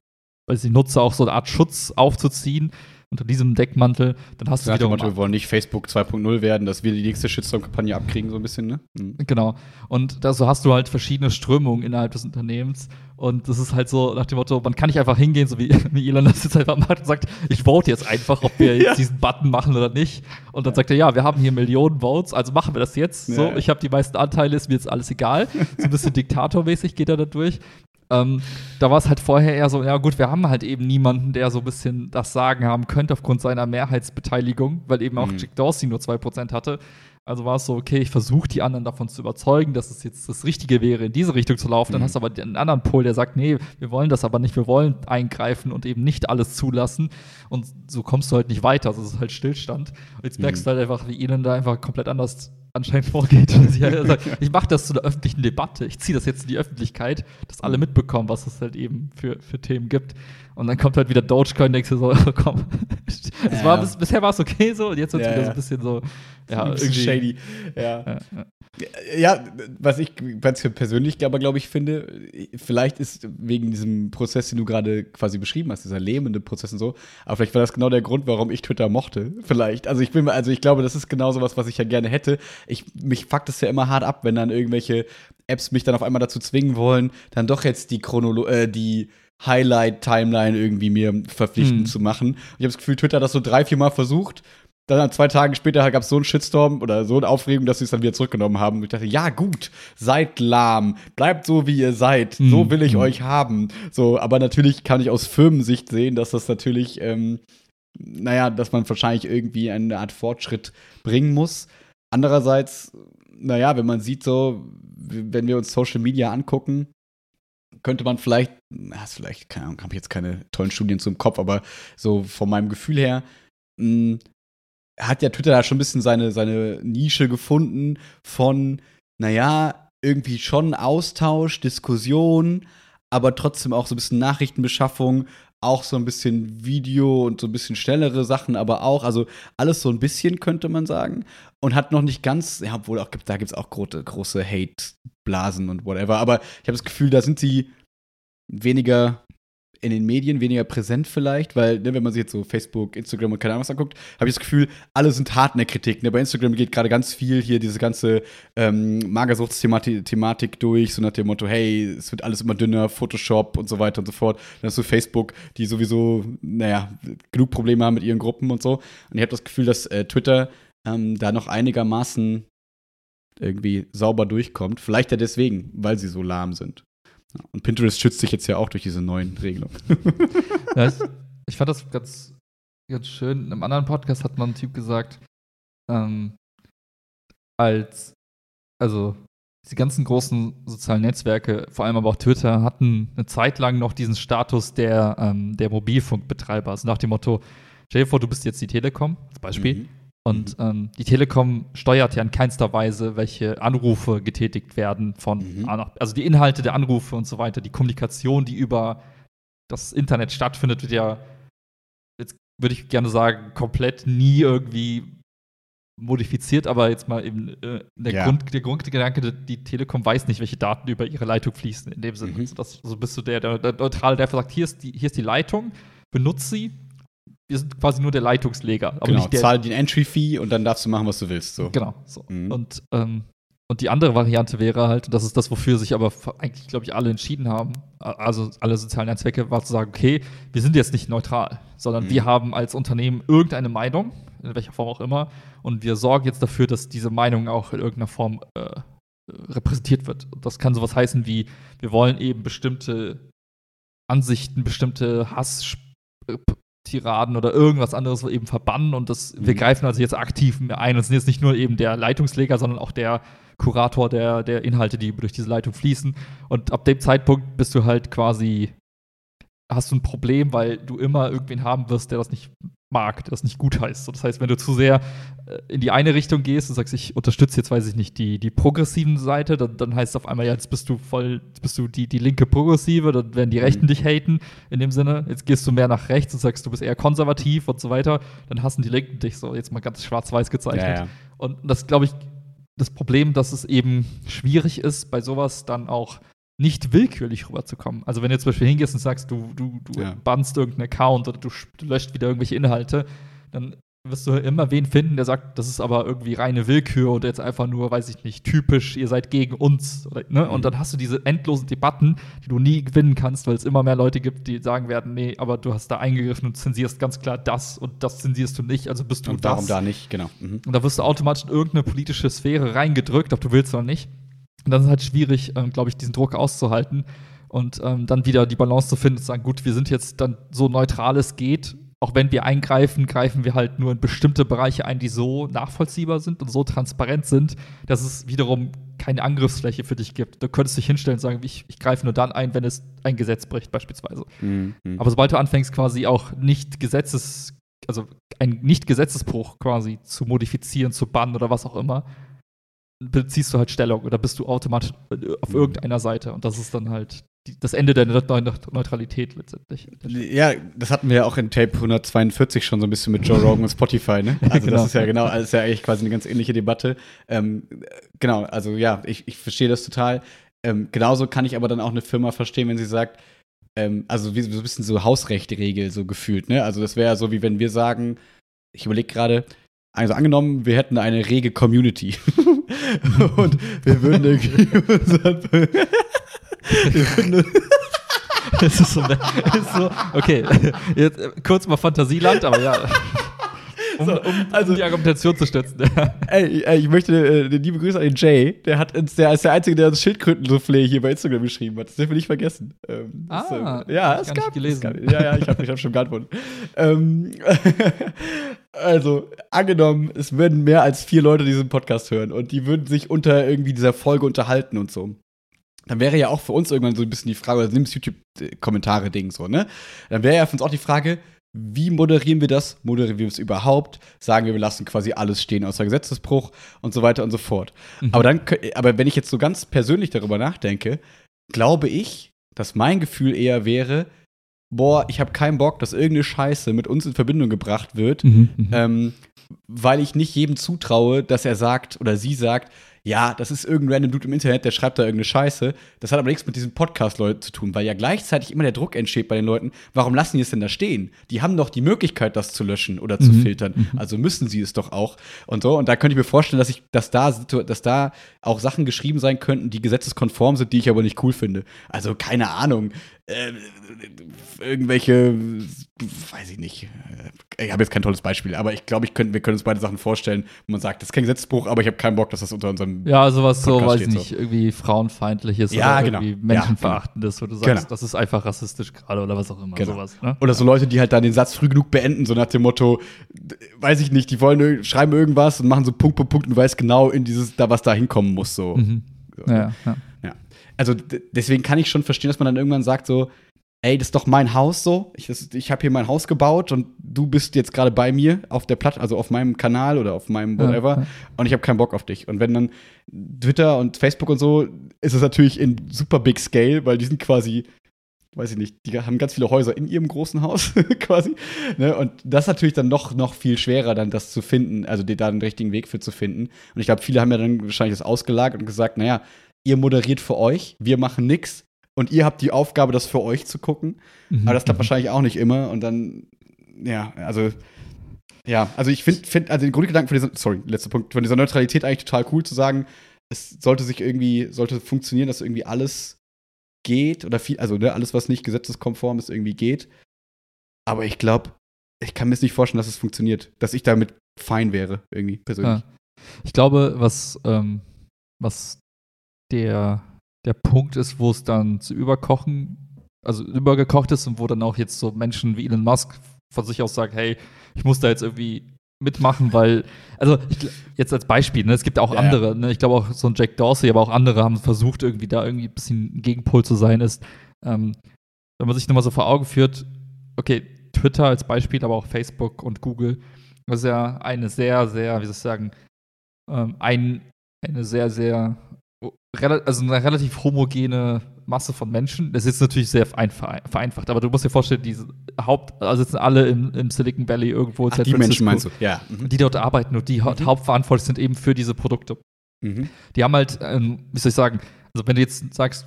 weiß ich, Nutzer auch so eine Art Schutz aufzuziehen unter diesem Deckmantel, dann hast du wieder. Motto, wir wollen nicht Facebook 2.0 werden, dass wir die nächste Shitstorm-Kampagne abkriegen, so ein bisschen, ne? Mhm. Genau. Und da so hast du halt verschiedene Strömungen innerhalb des Unternehmens. Und das ist halt so nach dem Motto, man kann nicht einfach hingehen, so wie, wie Elon das jetzt einfach macht und sagt, ich vote jetzt einfach, ob wir jetzt ja. diesen Button machen oder nicht. Und dann sagt er, ja, wir haben hier Millionen Votes, also machen wir das jetzt. Ja. So, ich habe die meisten Anteile, ist mir jetzt alles egal. So ein bisschen diktatormäßig geht er da durch. Ähm, da war es halt vorher eher so, ja gut, wir haben halt eben niemanden, der so ein bisschen das Sagen haben könnte aufgrund seiner Mehrheitsbeteiligung, weil eben auch mhm. Jack Dorsey nur 2% hatte. Also war es so, okay, ich versuche die anderen davon zu überzeugen, dass es jetzt das Richtige wäre, in diese Richtung zu laufen. Mhm. Dann hast du aber den anderen Pol, der sagt, nee, wir wollen das aber nicht, wir wollen eingreifen und eben nicht alles zulassen. Und so kommst du halt nicht weiter. Also es ist halt Stillstand. Und jetzt merkst mhm. du halt einfach, wie ihnen da einfach komplett anders anscheinend vorgeht. also, ich mache das zu einer öffentlichen Debatte. Ich ziehe das jetzt in die Öffentlichkeit, dass alle mitbekommen, was es halt eben für, für Themen gibt. Und dann kommt halt wieder Dogecoin, denkst du so, komm. Ja, war, bis, bisher war es okay so und jetzt wird es ja, wieder so ein bisschen so, ja, bisschen shady. Ja. Ja. was ich ganz persönlich aber, glaube ich, finde, vielleicht ist wegen diesem Prozess, den du gerade quasi beschrieben hast, dieser lähmende Prozess und so, aber vielleicht war das genau der Grund, warum ich Twitter mochte. Vielleicht. Also ich bin, also ich glaube, das ist genau so was, was ich ja gerne hätte. Ich, mich fuckt es ja immer hart ab, wenn dann irgendwelche Apps mich dann auf einmal dazu zwingen wollen, dann doch jetzt die Chronolo äh, die Highlight-Timeline irgendwie mir verpflichtend hm. zu machen. Ich habe das Gefühl, Twitter hat das so drei, vier Mal versucht. Dann zwei Tage später gab es so einen Shitstorm oder so eine Aufregung, dass sie es dann wieder zurückgenommen haben. Und ich dachte, ja gut, seid lahm, bleibt so wie ihr seid, mhm. so will ich mhm. euch haben. So, aber natürlich kann ich aus Firmensicht sehen, dass das natürlich, ähm, naja, dass man wahrscheinlich irgendwie eine Art Fortschritt bringen muss. Andererseits, naja, wenn man sieht so, wenn wir uns Social Media angucken, könnte man vielleicht, na, vielleicht, keine Ahnung, habe jetzt keine tollen Studien zum Kopf, aber so von meinem Gefühl her, mh, hm, hat ja Twitter da schon ein bisschen seine, seine Nische gefunden von, naja, irgendwie schon Austausch, Diskussion, aber trotzdem auch so ein bisschen Nachrichtenbeschaffung, auch so ein bisschen Video und so ein bisschen schnellere Sachen, aber auch, also alles so ein bisschen, könnte man sagen. Und hat noch nicht ganz, ja, obwohl auch da gibt es auch große, große Hate-Blasen und whatever. Aber ich habe das Gefühl, da sind sie weniger in den Medien weniger präsent vielleicht, weil, ne, wenn man sich jetzt so Facebook, Instagram und keine Ahnung was anguckt, habe ich das Gefühl, alle sind hart in der Kritik. Ne? Bei Instagram geht gerade ganz viel hier diese ganze ähm, Magersuchtsthematik durch, so nach dem Motto, hey, es wird alles immer dünner, Photoshop und so weiter und so fort. Dann hast du Facebook, die sowieso, naja, genug Probleme haben mit ihren Gruppen und so. Und ich habe das Gefühl, dass äh, Twitter ähm, da noch einigermaßen irgendwie sauber durchkommt. Vielleicht ja deswegen, weil sie so lahm sind. Und Pinterest schützt sich jetzt ja auch durch diese neuen Regelungen. ja, ich fand das ganz, ganz schön. In einem anderen Podcast hat man ein Typ gesagt, ähm, als, also die ganzen großen sozialen Netzwerke, vor allem aber auch Twitter, hatten eine Zeit lang noch diesen Status der, ähm, der Mobilfunkbetreiber. Also nach dem Motto, stell dir vor, du bist jetzt die Telekom, als Beispiel, mhm. Und mhm. ähm, die Telekom steuert ja in keinster Weise, welche Anrufe getätigt werden von mhm. Also die Inhalte der Anrufe und so weiter, die Kommunikation, die über das Internet stattfindet, wird ja, jetzt würde ich gerne sagen, komplett nie irgendwie modifiziert, aber jetzt mal eben äh, der, ja. Grund, der Grundgedanke, die Telekom weiß nicht, welche Daten über ihre Leitung fließen. In dem Sinne, mhm. also das, so bist du der, der, der Neutrale, der sagt, hier ist, die, hier ist die Leitung, benutze sie, wir sind quasi nur der Leitungsleger. Aber genau, nicht der zahl den Entry-Fee und dann darfst du machen, was du willst. So. Genau. So. Mhm. Und, ähm, und die andere Variante wäre halt, und das ist das, wofür sich aber eigentlich, glaube ich, alle entschieden haben, also alle sozialen Netzwerke, war zu sagen, okay, wir sind jetzt nicht neutral, sondern mhm. wir haben als Unternehmen irgendeine Meinung, in welcher Form auch immer, und wir sorgen jetzt dafür, dass diese Meinung auch in irgendeiner Form äh, repräsentiert wird. Und das kann sowas heißen wie, wir wollen eben bestimmte Ansichten, bestimmte Hass Tiraden oder irgendwas anderes eben verbannen und das, wir Mhm. greifen also jetzt aktiv ein und sind jetzt nicht nur eben der Leitungsleger, sondern auch der Kurator der, der Inhalte, die durch diese Leitung fließen. Und ab dem Zeitpunkt bist du halt quasi, hast du ein Problem, weil du immer irgendwen haben wirst, der das nicht mag, das nicht gut heißt. Das heißt, wenn du zu sehr äh, in die eine Richtung gehst und sagst, ich unterstütze jetzt, weiß ich nicht, die, die progressiven Seite, dann, dann heißt es auf einmal, ja, jetzt bist du voll, jetzt bist du die, die linke Progressive, dann werden die Rechten Mhm. dich haten, in dem Sinne. Jetzt gehst du mehr nach rechts und sagst, du bist eher konservativ und so weiter, dann hassen die Linken dich so, jetzt mal ganz schwarz-weiß gezeichnet. Ja, ja. Und das glaube ich, das Problem, dass es eben schwierig ist, bei sowas dann auch nicht willkürlich rüberzukommen. Also wenn du zum Beispiel hingehst und sagst, du, du, du Ja. bannst irgendeinen Account oder du, du löscht wieder irgendwelche Inhalte, dann wirst du immer wen finden, der sagt, das ist aber irgendwie reine Willkür oder jetzt einfach nur, weiß ich nicht, typisch, ihr seid gegen uns. Oder, ne? Mhm. Und dann hast du diese endlosen Debatten, die du nie gewinnen kannst, weil es immer mehr Leute gibt, die sagen werden, nee, aber du hast da eingegriffen und zensierst ganz klar das und das zensierst du nicht, also bist du Und das. warum da nicht? Genau. Mhm. Und da wirst du automatisch in irgendeine politische Sphäre reingedrückt, ob du willst oder nicht. Und dann ist es halt schwierig, ähm, glaube ich, diesen Druck auszuhalten und ähm, dann wieder die Balance zu finden und zu sagen, gut, wir sind jetzt dann so neutral es geht. Auch wenn wir eingreifen, greifen wir halt nur in bestimmte Bereiche ein, die so nachvollziehbar sind und so transparent sind, dass es wiederum keine Angriffsfläche für dich gibt. Du könntest dich hinstellen und sagen, ich, ich greife nur dann ein, wenn es ein Gesetz bricht, beispielsweise. Mhm. Mhm. Aber sobald du anfängst, quasi auch nicht Gesetzes, also ein Nicht-Gesetzesbruch quasi zu modifizieren, zu bannen oder was auch immer, beziehst du halt Stellung oder bist du automatisch äh, auf irgendeiner Seite. Und das ist dann halt die, das Ende Neu Neutralität letztendlich. Ja, das hatten wir ja auch in Tape 142 schon so ein bisschen mit Joe Rogan und Spotify, ne? Also Genau. das ist ja genau, das ist ja eigentlich quasi eine ganz ähnliche Debatte. Ähm, äh, genau, also ja, ich, ich verstehe das total. Ähm, genauso kann ich aber dann auch eine Firma verstehen, wenn sie sagt, ähm, also wie so ein bisschen so Hausrechtregel so gefühlt, ne? Also das wäre ja so, wie wenn wir sagen, ich überlege gerade, also angenommen, wir hätten eine rege Community und wir würden irgendwie unseren wir würden Es ist so, ist so, okay, jetzt kurz mal Fantasieland, aber ja. Um, um, also- um die Argumentation zu stützen. Ey, ey, ich möchte äh, eine liebe Grüße an den Jay. Der hat der ist der Einzige, der uns Schildkröten-Soufflé hier bei Instagram geschrieben hat. Das dürfen wir nicht vergessen. Ähm, das, Ah, ähm, ja, es gab gelesen. es gab- ja, ja, ich habe ich hab schon geantwortet. ähm, also, angenommen, es würden mehr als vier Leute diesen Podcast hören und die würden sich unter irgendwie dieser Folge unterhalten und so. Dann wäre ja auch für uns irgendwann so ein bisschen die Frage, oder nimmst YouTube-Kommentare-Ding so, ne? Dann wäre ja für uns auch die Frage, wie moderieren wir das? Moderieren wir es überhaupt? Sagen wir, wir lassen quasi alles stehen außer Gesetzesbruch und so weiter und so fort. Mhm. Aber dann, aber wenn ich jetzt so ganz persönlich darüber nachdenke, glaube ich, dass mein Gefühl eher wäre, boah, ich habe keinen Bock, dass irgendeine Scheiße mit uns in Verbindung gebracht wird, Mhm, mhm. ähm, weil ich nicht jedem zutraue, dass er sagt oder sie sagt, ja, das ist irgendein random Dude im Internet, der schreibt da irgendeine Scheiße. Das hat aber nichts mit diesen Podcast-Leuten zu tun, weil ja gleichzeitig immer der Druck entsteht bei den Leuten, warum lassen die es denn da stehen? Die haben doch die Möglichkeit, das zu löschen oder zu Mhm. filtern. Also müssen sie es doch auch. Und so. Und da könnte ich mir vorstellen, dass ich, dass da, dass da auch Sachen geschrieben sein könnten, die gesetzeskonform sind, die ich aber nicht cool finde. Also, keine Ahnung. Äh, irgendwelche, weiß ich nicht. Äh, Ich habe jetzt kein tolles Beispiel, aber ich glaube, ich könnt, wir können uns beide Sachen vorstellen, wo man sagt, das ist kein Gesetzesbruch, aber ich habe keinen Bock, dass das unter unserem. Ja, sowas so, Podcast weiß ich nicht, irgendwie frauenfeindliches Ja, oder genau. irgendwie menschenverachtendes, wo du sagst, Genau. das ist einfach rassistisch gerade oder was auch immer, Genau. sowas. Ne? Oder so Leute, die halt dann den Satz früh genug beenden, so nach dem Motto, weiß ich nicht, die wollen schreiben irgendwas und machen so Punkt, Punkt, Punkt und du weißt genau in dieses, da was da hinkommen muss, so. Mhm. Ja, ja. Ja. Also deswegen kann ich schon verstehen, dass man dann irgendwann sagt so, ey, das ist doch mein Haus so. Ich, das- ich habe hier mein Haus gebaut und du bist jetzt gerade bei mir auf der Platte, also auf meinem Kanal oder auf meinem whatever Ja, ja. und ich habe keinen Bock auf dich. Und wenn dann Twitter und Facebook und so, ist es natürlich in super big scale, weil die sind quasi weiß ich nicht, die haben ganz viele Häuser in ihrem großen Haus quasi. Ne? Und das ist natürlich dann noch, noch viel schwerer, dann das zu finden, also da den richtigen Weg für zu finden. Und ich glaube, viele haben ja dann wahrscheinlich das ausgelagert und gesagt, naja, ihr moderiert für euch, wir machen nix und ihr habt die Aufgabe, das für euch zu gucken. Mhm. Aber das klappt wahrscheinlich auch nicht immer. Und dann, ja, also, ja, also ich finde, find, also den Grundgedanken von dieser, sorry, letzter Punkt, von dieser Neutralität eigentlich total cool zu sagen, es sollte sich irgendwie, sollte funktionieren, dass irgendwie alles geht oder viel, also ne, alles, was nicht gesetzeskonform ist, irgendwie geht. Aber ich glaube, ich kann mir nicht vorstellen, dass es funktioniert, dass ich damit fein wäre, irgendwie persönlich. Ja. Ich glaube, was, ähm, was der, der Punkt ist, wo es dann zu überkochen, also übergekocht ist und wo dann auch jetzt so Menschen wie Elon Musk von sich aus sagt, hey, ich muss da jetzt irgendwie mitmachen, weil, also ich, jetzt als Beispiel, ne, es gibt auch ja, andere, ne, ich glaube auch so ein Jack Dorsey, aber auch andere haben versucht, irgendwie da irgendwie ein bisschen Gegenpol zu sein, ist, ähm, wenn man sich nochmal so vor Augen führt, okay, Twitter als Beispiel, aber auch Facebook und Google, das ist ja eine sehr, sehr, wie soll ich sagen, ähm, ein, eine sehr, sehr, also eine relativ homogene Masse von Menschen. Das ist natürlich sehr vereinfacht, aber du musst dir vorstellen, diese Haupt, also sitzen alle im, im Silicon Valley irgendwo. Ach, die Menschen meinst du, ja. Mhm. Die dort arbeiten und die mhm. hauptverantwortlich sind eben für diese Produkte. Mhm. Die haben halt, ähm, wie soll ich sagen, also wenn du jetzt sagst,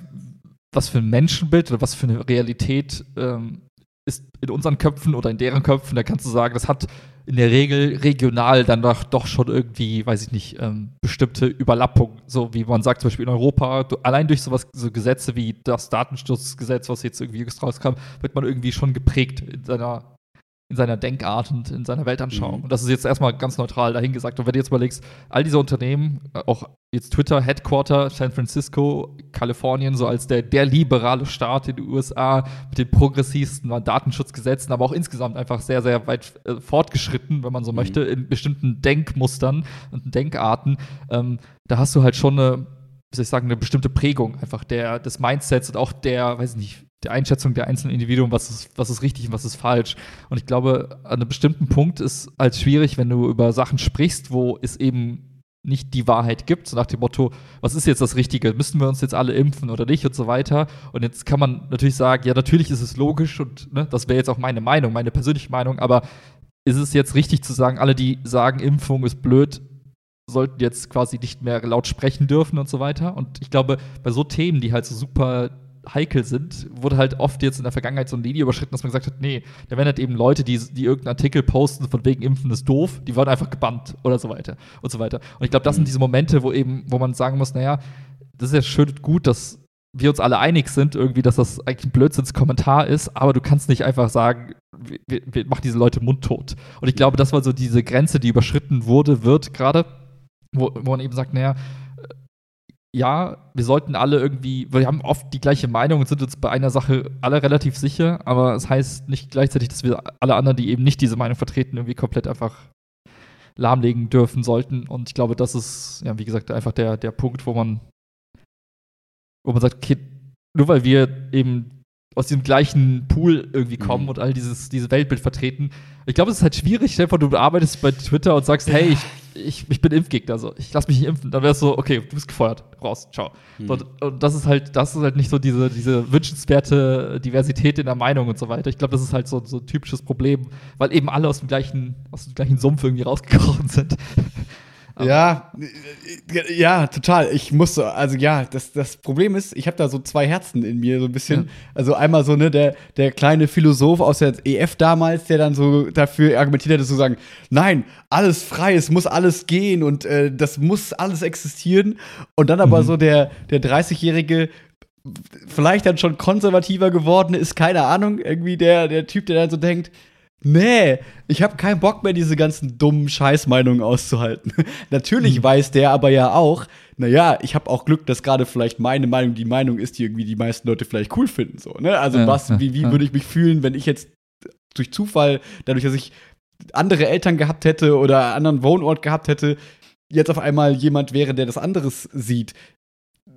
was für ein Menschenbild oder was für eine Realität ähm, ist in unseren Köpfen oder in deren Köpfen, da kannst du sagen, das hat in der Regel regional dann doch, doch schon irgendwie, weiß ich nicht, ähm, bestimmte Überlappungen. So wie man sagt, zum Beispiel in Europa, du, allein durch sowas, so Gesetze wie das Datenschutzgesetz, was jetzt irgendwie rauskam, wird man irgendwie schon geprägt in seiner in seiner Denkart und in seiner Weltanschauung. Mhm. Und das ist jetzt erstmal ganz neutral dahingesagt. Und wenn du jetzt überlegst, all diese Unternehmen, äh, auch jetzt Twitter, Headquarter, San Francisco, Kalifornien, so als der, der liberale Staat in den USA mit den progressivsten Datenschutzgesetzen, aber auch insgesamt einfach sehr, sehr weit äh, fortgeschritten, wenn man so mhm. möchte, in bestimmten Denkmustern und Denkarten. Ähm, da hast du halt schon eine wie soll ich sagen, eine bestimmte Prägung einfach der, des Mindsets und auch der, weiß ich nicht, der Einschätzung der einzelnen Individuen, was ist, was ist richtig und was ist falsch. Und ich glaube, an einem bestimmten Punkt ist als schwierig, wenn du über Sachen sprichst, wo es eben nicht die Wahrheit gibt, so nach dem Motto, was ist jetzt das Richtige? Müssen wir uns jetzt alle impfen oder nicht und so weiter? Und jetzt kann man natürlich sagen, ja, natürlich ist es logisch und ne, das wäre jetzt auch meine Meinung, meine persönliche Meinung, aber ist es jetzt richtig zu sagen, alle, die sagen, Impfung ist blöd, sollten jetzt quasi nicht mehr laut sprechen dürfen und so weiter? Und ich glaube, bei so Themen, die halt so super heikel sind, wurde halt oft jetzt in der Vergangenheit so eine Linie überschritten, dass man gesagt hat, nee, da werden halt eben Leute, die, die irgendeinen Artikel posten, von wegen Impfen ist doof, die werden einfach gebannt oder so weiter und so weiter. Und ich glaube, das sind diese Momente, wo eben, wo man sagen muss, naja, das ist ja schön und gut, dass wir uns alle einig sind, irgendwie, dass das eigentlich ein Blödsinnskommentar ist, aber du kannst nicht einfach sagen, wir, wir machen diese Leute mundtot. Und ich glaube, das war so diese Grenze, die überschritten wurde, wird gerade, wo, wo man eben sagt, naja, ja, wir sollten alle irgendwie, wir haben oft die gleiche Meinung und sind uns bei einer Sache alle relativ sicher, aber es das heißt nicht gleichzeitig, dass wir alle anderen, die eben nicht diese Meinung vertreten, irgendwie komplett einfach lahmlegen dürfen sollten. Und ich glaube, das ist, ja, wie gesagt, einfach der, der Punkt, wo man, wo man sagt, okay, nur weil wir eben aus dem gleichen Pool irgendwie kommen mhm. und all dieses, dieses Weltbild vertreten. Ich glaube, es ist halt schwierig, Stefan, du arbeitest bei Twitter und sagst, hey, ich ich, ich bin Impfgegner, so, ich lass mich nicht impfen, dann wäre es so, okay, du bist gefeuert, raus, ciao. Mhm. Und, und, das ist halt, das ist halt nicht so diese, diese wünschenswerte Diversität in der Meinung und so weiter. Ich glaube, das ist halt so, so ein typisches Problem, weil eben alle aus dem gleichen, aus dem gleichen Sumpf irgendwie rausgekrochen sind. Ja, ja, total. Ich muss so, also ja, das, das Problem ist, ich habe da so zwei Herzen in mir, so ein bisschen. Ja. Also einmal so, ne, der, der kleine Philosoph aus der EF damals, der dann so dafür argumentiert hätte, zu sagen, nein, alles frei, es muss alles gehen und äh, das muss alles existieren. Und dann aber mhm. so der, der 30-jährige, vielleicht dann schon konservativer geworden ist, keine Ahnung, irgendwie der, der Typ, der dann so denkt, Nee, ich habe keinen Bock mehr, diese ganzen dummen Scheißmeinungen auszuhalten. Natürlich mhm. weiß der aber ja auch, naja, ich habe auch Glück, dass gerade vielleicht meine Meinung die Meinung ist, die irgendwie die meisten Leute vielleicht cool finden. So, ne? Also, ja, was, wie, wie ja. würde ich mich fühlen, wenn ich jetzt durch Zufall, dadurch, dass ich andere Eltern gehabt hätte oder einen anderen Wohnort gehabt hätte, jetzt auf einmal jemand wäre, der das anderes sieht,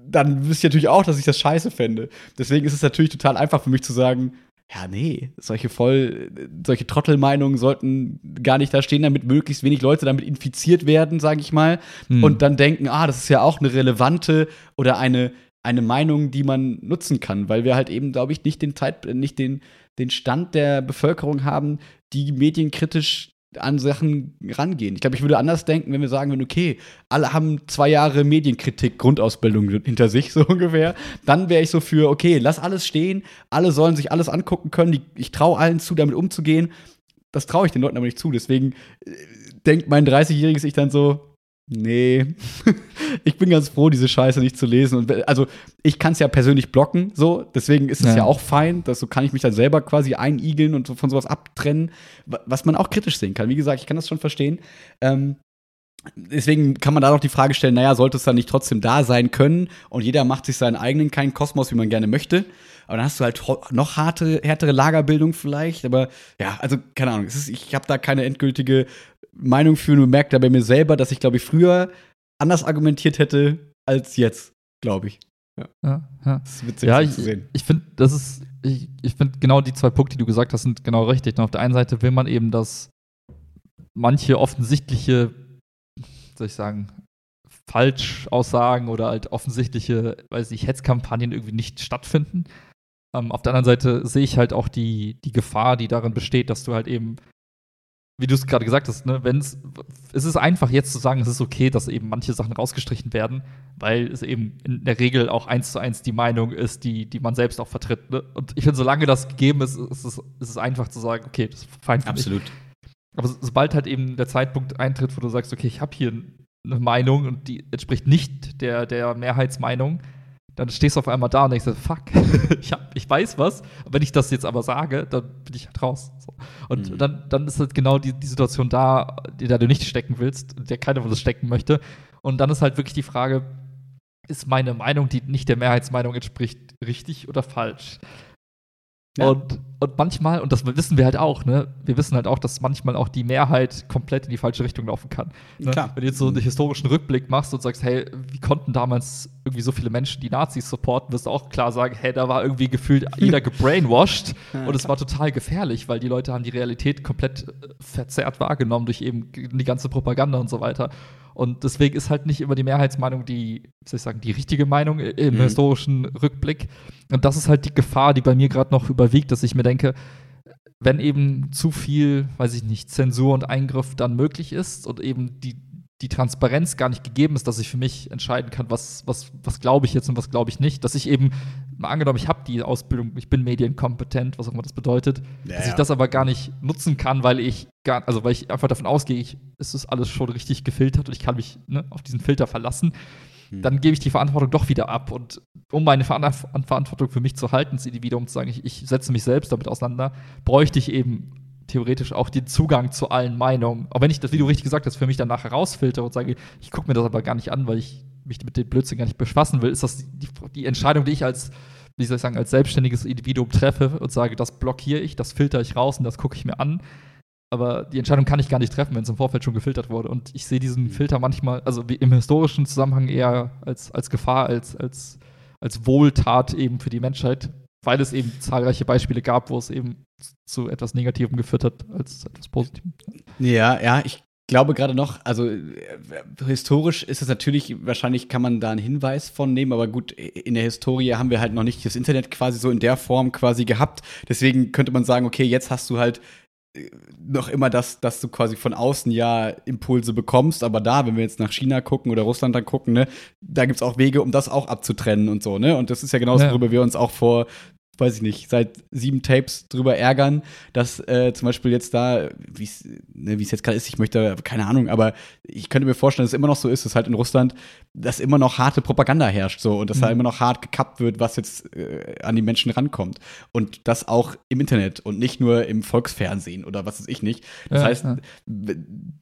dann wüsste ich natürlich auch, dass ich das scheiße fände. Deswegen ist es natürlich total einfach für mich zu sagen, ja, nee, solche voll, solche Trottelmeinungen sollten gar nicht da stehen, damit möglichst wenig Leute damit infiziert werden, sage ich mal, hm. und dann denken, ah, das ist ja auch eine relevante oder eine, eine Meinung, die man nutzen kann, weil wir halt eben, glaube ich, nicht den Zeit, nicht den, den Stand der Bevölkerung haben, die medienkritisch an Sachen rangehen. Ich glaube, ich würde anders denken, wenn wir sagen würden, okay, alle haben zwei Jahre Medienkritik, Grundausbildung hinter sich, so ungefähr. Dann wäre ich so für, okay, lass alles stehen, alle sollen sich alles angucken können, ich traue allen zu, damit umzugehen. Das traue ich den Leuten aber nicht zu. Deswegen äh, denkt mein 30-jähriges Ich dann so, Nee, ich bin ganz froh, diese Scheiße nicht zu lesen. Und also ich kann es ja persönlich blocken, so. Deswegen ist es ja. ja. auch fein. Dass, so kann ich mich dann selber quasi einigeln und so von sowas abtrennen, was man auch kritisch sehen kann. Wie gesagt, ich kann das schon verstehen. Ähm, deswegen kann man da noch die Frage stellen: Naja, sollte es dann nicht trotzdem da sein können? Und jeder macht sich seinen eigenen keinen Kosmos, wie man gerne möchte. aber dann hast du halt noch harte, härtere Lagerbildung vielleicht. Aber ja, also keine Ahnung. Ist, ich habe da keine endgültige Meinung für, nur merke da bei mir selber, dass ich, glaube ich, früher anders argumentiert hätte als jetzt, glaube ich. Ja, ja, ja. Das ist witzig ja, ich, zu sehen. Ich finde, das ist, ich, ich finde genau die zwei Punkte, die du gesagt hast, sind genau richtig. Und auf der einen Seite will man eben, dass manche offensichtliche, soll ich sagen, Falschaussagen oder halt offensichtliche, weiß ich, Hetzkampagnen irgendwie nicht stattfinden. Ähm, auf der anderen Seite sehe ich halt auch die, die Gefahr, die darin besteht, dass du halt eben wie du es gerade gesagt hast, ne, wenn's, es ist einfach jetzt zu sagen, es ist okay, dass eben manche Sachen rausgestrichen werden, weil es eben in der Regel auch eins zu eins die Meinung ist, die, die man selbst auch vertritt. Ne? Und ich finde, solange das gegeben ist, ist es, ist es einfach zu sagen, okay, das ist fein für Absolut. Mich. Aber sobald halt eben der Zeitpunkt eintritt, wo du sagst, okay, ich habe hier eine Meinung und die entspricht nicht der, der Mehrheitsmeinung, dann stehst du auf einmal da und denkst, fuck, ich, hab, ich weiß was. Wenn ich das jetzt aber sage, dann bin ich halt raus. So. Und mhm. dann, dann ist halt genau die, die Situation da, in der du nicht stecken willst, in der keiner von uns stecken möchte. Und dann ist halt wirklich die Frage, ist meine Meinung, die nicht der Mehrheitsmeinung entspricht, richtig oder falsch? Ja. Und, und manchmal, und das wissen wir halt auch, ne, wir wissen halt auch, dass manchmal auch die Mehrheit komplett in die falsche Richtung laufen kann. Ne? Klar. Wenn du jetzt so einen historischen Rückblick machst und sagst, hey, wie konnten damals irgendwie so viele Menschen die Nazis supporten, wirst du auch klar sagen, hey, da war irgendwie gefühlt jeder gebrainwashed ja, und es war total gefährlich, weil die Leute haben die Realität komplett äh, verzerrt wahrgenommen durch eben die ganze Propaganda und so weiter. Und deswegen ist halt nicht immer die Mehrheitsmeinung die, wie soll ich sagen, die richtige Meinung im mhm. historischen Rückblick. Und das ist halt die Gefahr, die bei mir gerade noch überwiegt, dass ich mir denke, wenn eben zu viel, weiß ich nicht, Zensur und Eingriff dann möglich ist und eben die, die Transparenz gar nicht gegeben ist, dass ich für mich entscheiden kann, was, was, was glaube ich jetzt und was glaube ich nicht. Dass ich eben, mal angenommen, ich habe die Ausbildung, ich bin medienkompetent, was auch immer das bedeutet, ja, dass ich das aber gar nicht nutzen kann, weil ich gar, also weil ich einfach davon ausgehe, ich, es ist alles schon richtig gefiltert und ich kann mich ne, auf diesen Filter verlassen. Hm. Dann gebe ich die Verantwortung doch wieder ab. Und um meine Ver Verantwortung für mich zu halten, sie wieder um zu sagen, ich, ich setze mich selbst damit auseinander, bräuchte ich eben theoretisch auch den Zugang zu allen Meinungen. Auch wenn ich das, wie du richtig gesagt hast, für mich danach herausfilter und sage, ich gucke mir das aber gar nicht an, weil ich mich mit dem Blödsinn gar nicht befassen will, ist das die, die Entscheidung, die ich als, wie soll ich sagen, als selbstständiges Individuum treffe und sage, das blockiere ich, das filter ich raus und das gucke ich mir an. Aber die Entscheidung kann ich gar nicht treffen, wenn es im Vorfeld schon gefiltert wurde. Und ich sehe diesen mhm. Filter manchmal, also im historischen Zusammenhang eher als, als Gefahr, als, als, als Wohltat eben für die Menschheit, weil es eben zahlreiche Beispiele gab, wo es eben zu etwas Negativem geführt hat als etwas Positivem. Ja, ja, ich glaube gerade noch, also äh, historisch ist es natürlich, wahrscheinlich kann man da einen Hinweis von nehmen, aber gut, in der Historie haben wir halt noch nicht das Internet quasi so in der Form quasi gehabt. Deswegen könnte man sagen, okay, jetzt hast du halt noch immer das, dass du quasi von außen ja Impulse bekommst, aber da, wenn wir jetzt nach China gucken oder Russland dann gucken, ne, da gibt es auch Wege, um das auch abzutrennen und so, ne? Und das ist ja genauso, ja. worüber wir uns auch vor weiß ich nicht, seit sieben Tapes drüber ärgern, dass äh, zum Beispiel jetzt da, wie es ne, jetzt gerade ist, ich möchte, keine Ahnung, aber ich könnte mir vorstellen, dass es immer noch so ist, dass halt in Russland, dass immer noch harte Propaganda herrscht so und dass mhm. da immer noch hart gekappt wird, was jetzt äh, an die Menschen rankommt. Und das auch im Internet und nicht nur im Volksfernsehen oder was weiß ich nicht. Das ja, heißt, ja.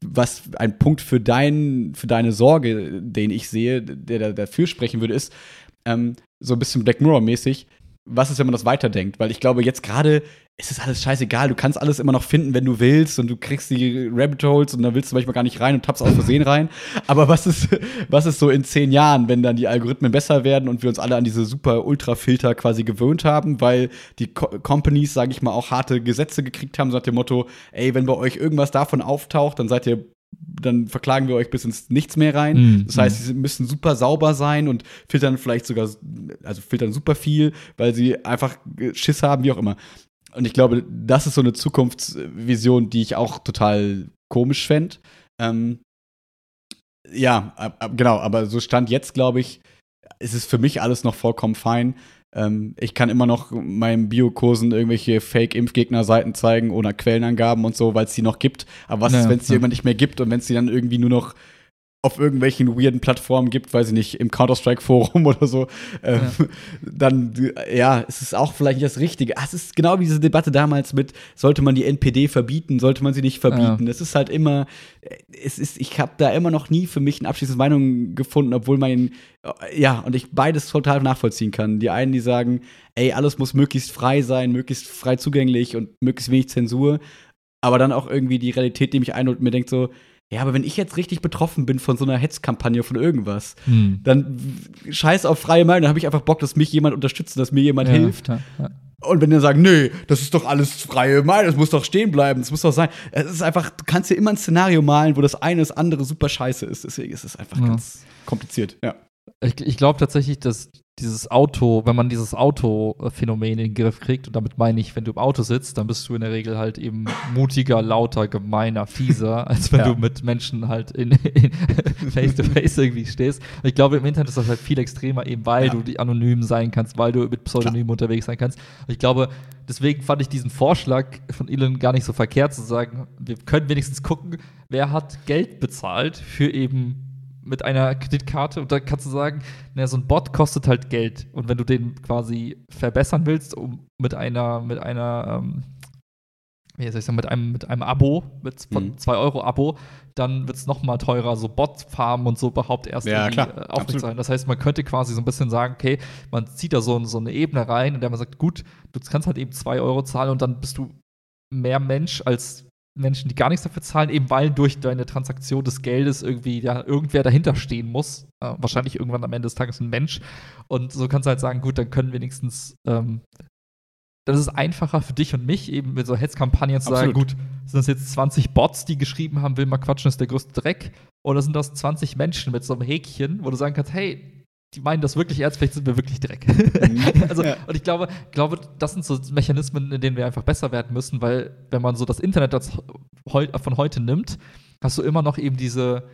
was ein Punkt für, dein, für deine Sorge, den ich sehe, der dafür sprechen würde, ist, ähm, so ein bisschen Black Mirror-mäßig, was ist, wenn man das weiterdenkt? Weil ich glaube, jetzt gerade ist es alles scheißegal. Du kannst alles immer noch finden, wenn du willst und du kriegst die Rabbit Holes und dann willst du manchmal gar nicht rein und tappst aus Versehen rein. Aber was ist, was ist so in zehn Jahren, wenn dann die Algorithmen besser werden und wir uns alle an diese super Ultra-Filter quasi gewöhnt haben, weil die Co Companies, sage ich mal, auch harte Gesetze gekriegt haben, so dem Motto, ey, wenn bei euch irgendwas davon auftaucht, dann seid ihr dann verklagen wir euch bis ins Nichts mehr rein. Mm, das heißt, sie müssen super sauber sein und filtern vielleicht sogar, also filtern super viel, weil sie einfach Schiss haben, wie auch immer. Und ich glaube, das ist so eine Zukunftsvision, die ich auch total komisch fände. Ähm, ja, genau, aber so stand jetzt, glaube ich, ist es für mich alles noch vollkommen fein. Ähm, ich kann immer noch meinen Biokursen irgendwelche Fake-Impfgegner-Seiten zeigen ohne Quellenangaben und so, weil es die noch gibt. Aber was ja, ist, wenn es die ja. irgendwann nicht mehr gibt und wenn es die dann irgendwie nur noch auf irgendwelchen weirden Plattformen gibt, weiß ich nicht, im Counter-Strike-Forum oder so, ähm, ja. dann, ja, es ist auch vielleicht nicht das Richtige. Ah, es ist genau wie diese Debatte damals mit, sollte man die NPD verbieten, sollte man sie nicht verbieten. Es ja. ist halt immer, es ist, ich habe da immer noch nie für mich eine abschließende Meinung gefunden, obwohl mein, ja, und ich beides total nachvollziehen kann. Die einen, die sagen, ey, alles muss möglichst frei sein, möglichst frei zugänglich und möglichst wenig Zensur, aber dann auch irgendwie die Realität, die mich einholt und mir denkt so, ja, aber wenn ich jetzt richtig betroffen bin von so einer Hetzkampagne von irgendwas, hm. dann scheiß auf freie Meinung, dann habe ich einfach Bock, dass mich jemand unterstützt, dass mir jemand ja, hilft. Ja, ja. Und wenn die sagen, nee, das ist doch alles freie Meinung, das muss doch stehen bleiben, das muss doch sein. Es ist einfach, du kannst dir immer ein Szenario malen, wo das eine das andere super scheiße ist. Deswegen ist es einfach ganz kompliziert, ja. Ich, ich glaube tatsächlich, dass dieses Auto, wenn man dieses Auto-Phänomen in den Griff kriegt, und damit meine ich, wenn du im Auto sitzt, dann bist du in der Regel halt eben mutiger, lauter, gemeiner, fieser, als wenn ja. du mit Menschen halt in, in face to face irgendwie stehst. Ich glaube, im Internet ist das halt viel extremer, eben weil ja. du die anonym sein kannst, weil du mit Pseudonymen unterwegs sein kannst. Ich glaube, deswegen fand ich diesen Vorschlag von Elon gar nicht so verkehrt zu sagen, wir können wenigstens gucken, wer hat Geld bezahlt für eben mit einer Kreditkarte und da kannst du sagen, naja, so ein Bot kostet halt Geld. Und wenn du den quasi verbessern willst, um mit einer, mit einer, ähm, wie soll ich sagen, mit einem, mit einem Abo, mit von 2 mhm. Euro Abo, dann wird es nochmal teurer, so Bot-Farmen und so überhaupt erst ja, klar, äh, aufrecht sein. Das heißt, man könnte quasi so ein bisschen sagen, okay, man zieht da so, so eine Ebene rein, in der man sagt, gut, du kannst halt eben 2 Euro zahlen und dann bist du mehr Mensch als Menschen, die gar nichts dafür zahlen, eben weil durch deine Transaktion des Geldes irgendwie ja, irgendwer dahinter stehen muss. Äh, wahrscheinlich irgendwann am Ende des Tages ein Mensch. Und so kannst du halt sagen, gut, dann können wenigstens ähm, dann ist es einfacher für dich und mich, eben mit so Hetzkampagnen zu sagen, gut, sind das jetzt 20 Bots, die geschrieben haben, will mal quatschen, ist der größte Dreck? Oder sind das 20 Menschen mit so einem Häkchen, wo du sagen kannst, hey, die meinen das wirklich ernst, vielleicht sind wir wirklich Dreck. Mhm. also, ja. und ich glaube, glaube, das sind so Mechanismen, in denen wir einfach besser werden müssen, weil wenn man so das Internet das heu von heute nimmt, hast du immer noch eben diese,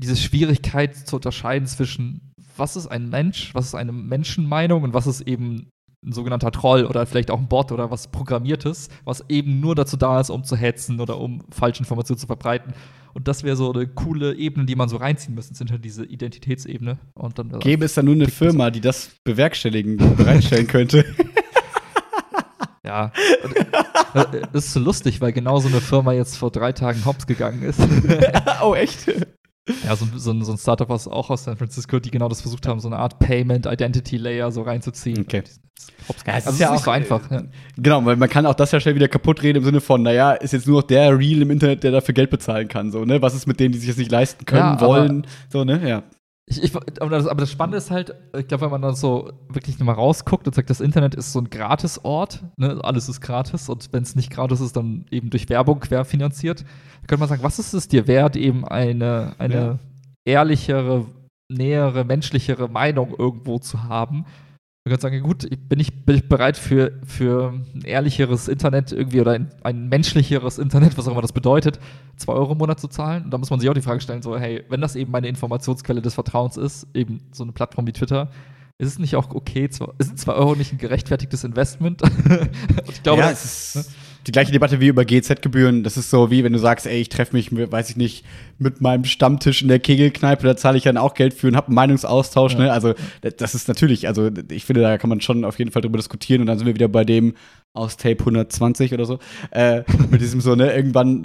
diese Schwierigkeit zu unterscheiden zwischen, was ist ein Mensch, was ist eine Menschenmeinung und was ist eben ein sogenannter Troll oder vielleicht auch ein Bot oder was Programmiertes, was eben nur dazu da ist, um zu hetzen oder um falsche Informationen zu verbreiten. Und das wäre so eine coole Ebene, die man so reinziehen müsste, sind halt diese Identitätsebene. Und dann Gäbe es da nur eine Firma, die das bewerkstelligen, bereitstellen könnte? Ja. Das äh, ist so lustig, weil genau so eine Firma jetzt vor drei Tagen hops gegangen ist. oh, echt? Ja, so, so, so ein Startup aus, auch aus San Francisco, die genau das versucht haben, so eine Art Payment Identity Layer so reinzuziehen. Okay. Ja, also ist ja auch, so einfach. Ja. Genau, weil man kann auch das ja schnell wieder kaputt reden im Sinne von, naja, ist jetzt nur noch der Real im Internet, der dafür Geld bezahlen kann. So, ne? Was ist mit denen, die sich das nicht leisten können, ja, wollen? So, ne? Ja. Ich, ich, aber, das, aber, das, Spannende ist halt, ich glaube, wenn man dann so wirklich nochmal rausguckt und sagt, das Internet ist so ein Gratisort, ne? alles ist gratis und wenn es nicht gratis ist, dann eben durch Werbung querfinanziert, dann könnte man sagen, was ist es dir wert, eben eine, eine ja. ehrlichere, nähere, menschlichere Meinung irgendwo zu haben, man könnte sagen, gut, bin ich, bin ich bereit für, für ein ehrlicheres Internet irgendwie oder ein, ein menschlicheres Internet, was auch immer das bedeutet, 2 Euro im Monat zu zahlen? Und da muss man sich auch die Frage stellen, so, hey, wenn das eben meine Informationsquelle des Vertrauens ist, eben so eine Plattform wie Twitter, ist es nicht auch okay, ist 2 Euro nicht ein gerechtfertigtes Investment? ich glaube, ja, das, ist, ne? Die gleiche Debatte wie über GZ-Gebühren. Das ist so wie wenn du sagst, ey, ich treffe mich, weiß ich nicht, mit meinem Stammtisch in der Kegelkneipe, da zahle ich dann auch Geld für und habe einen Meinungsaustausch. Ja. Ne? Also das ist natürlich, also ich finde, da kann man schon auf jeden Fall drüber diskutieren und dann sind wir wieder bei dem aus Tape 120 oder so. Äh, mit diesem so, ne, irgendwann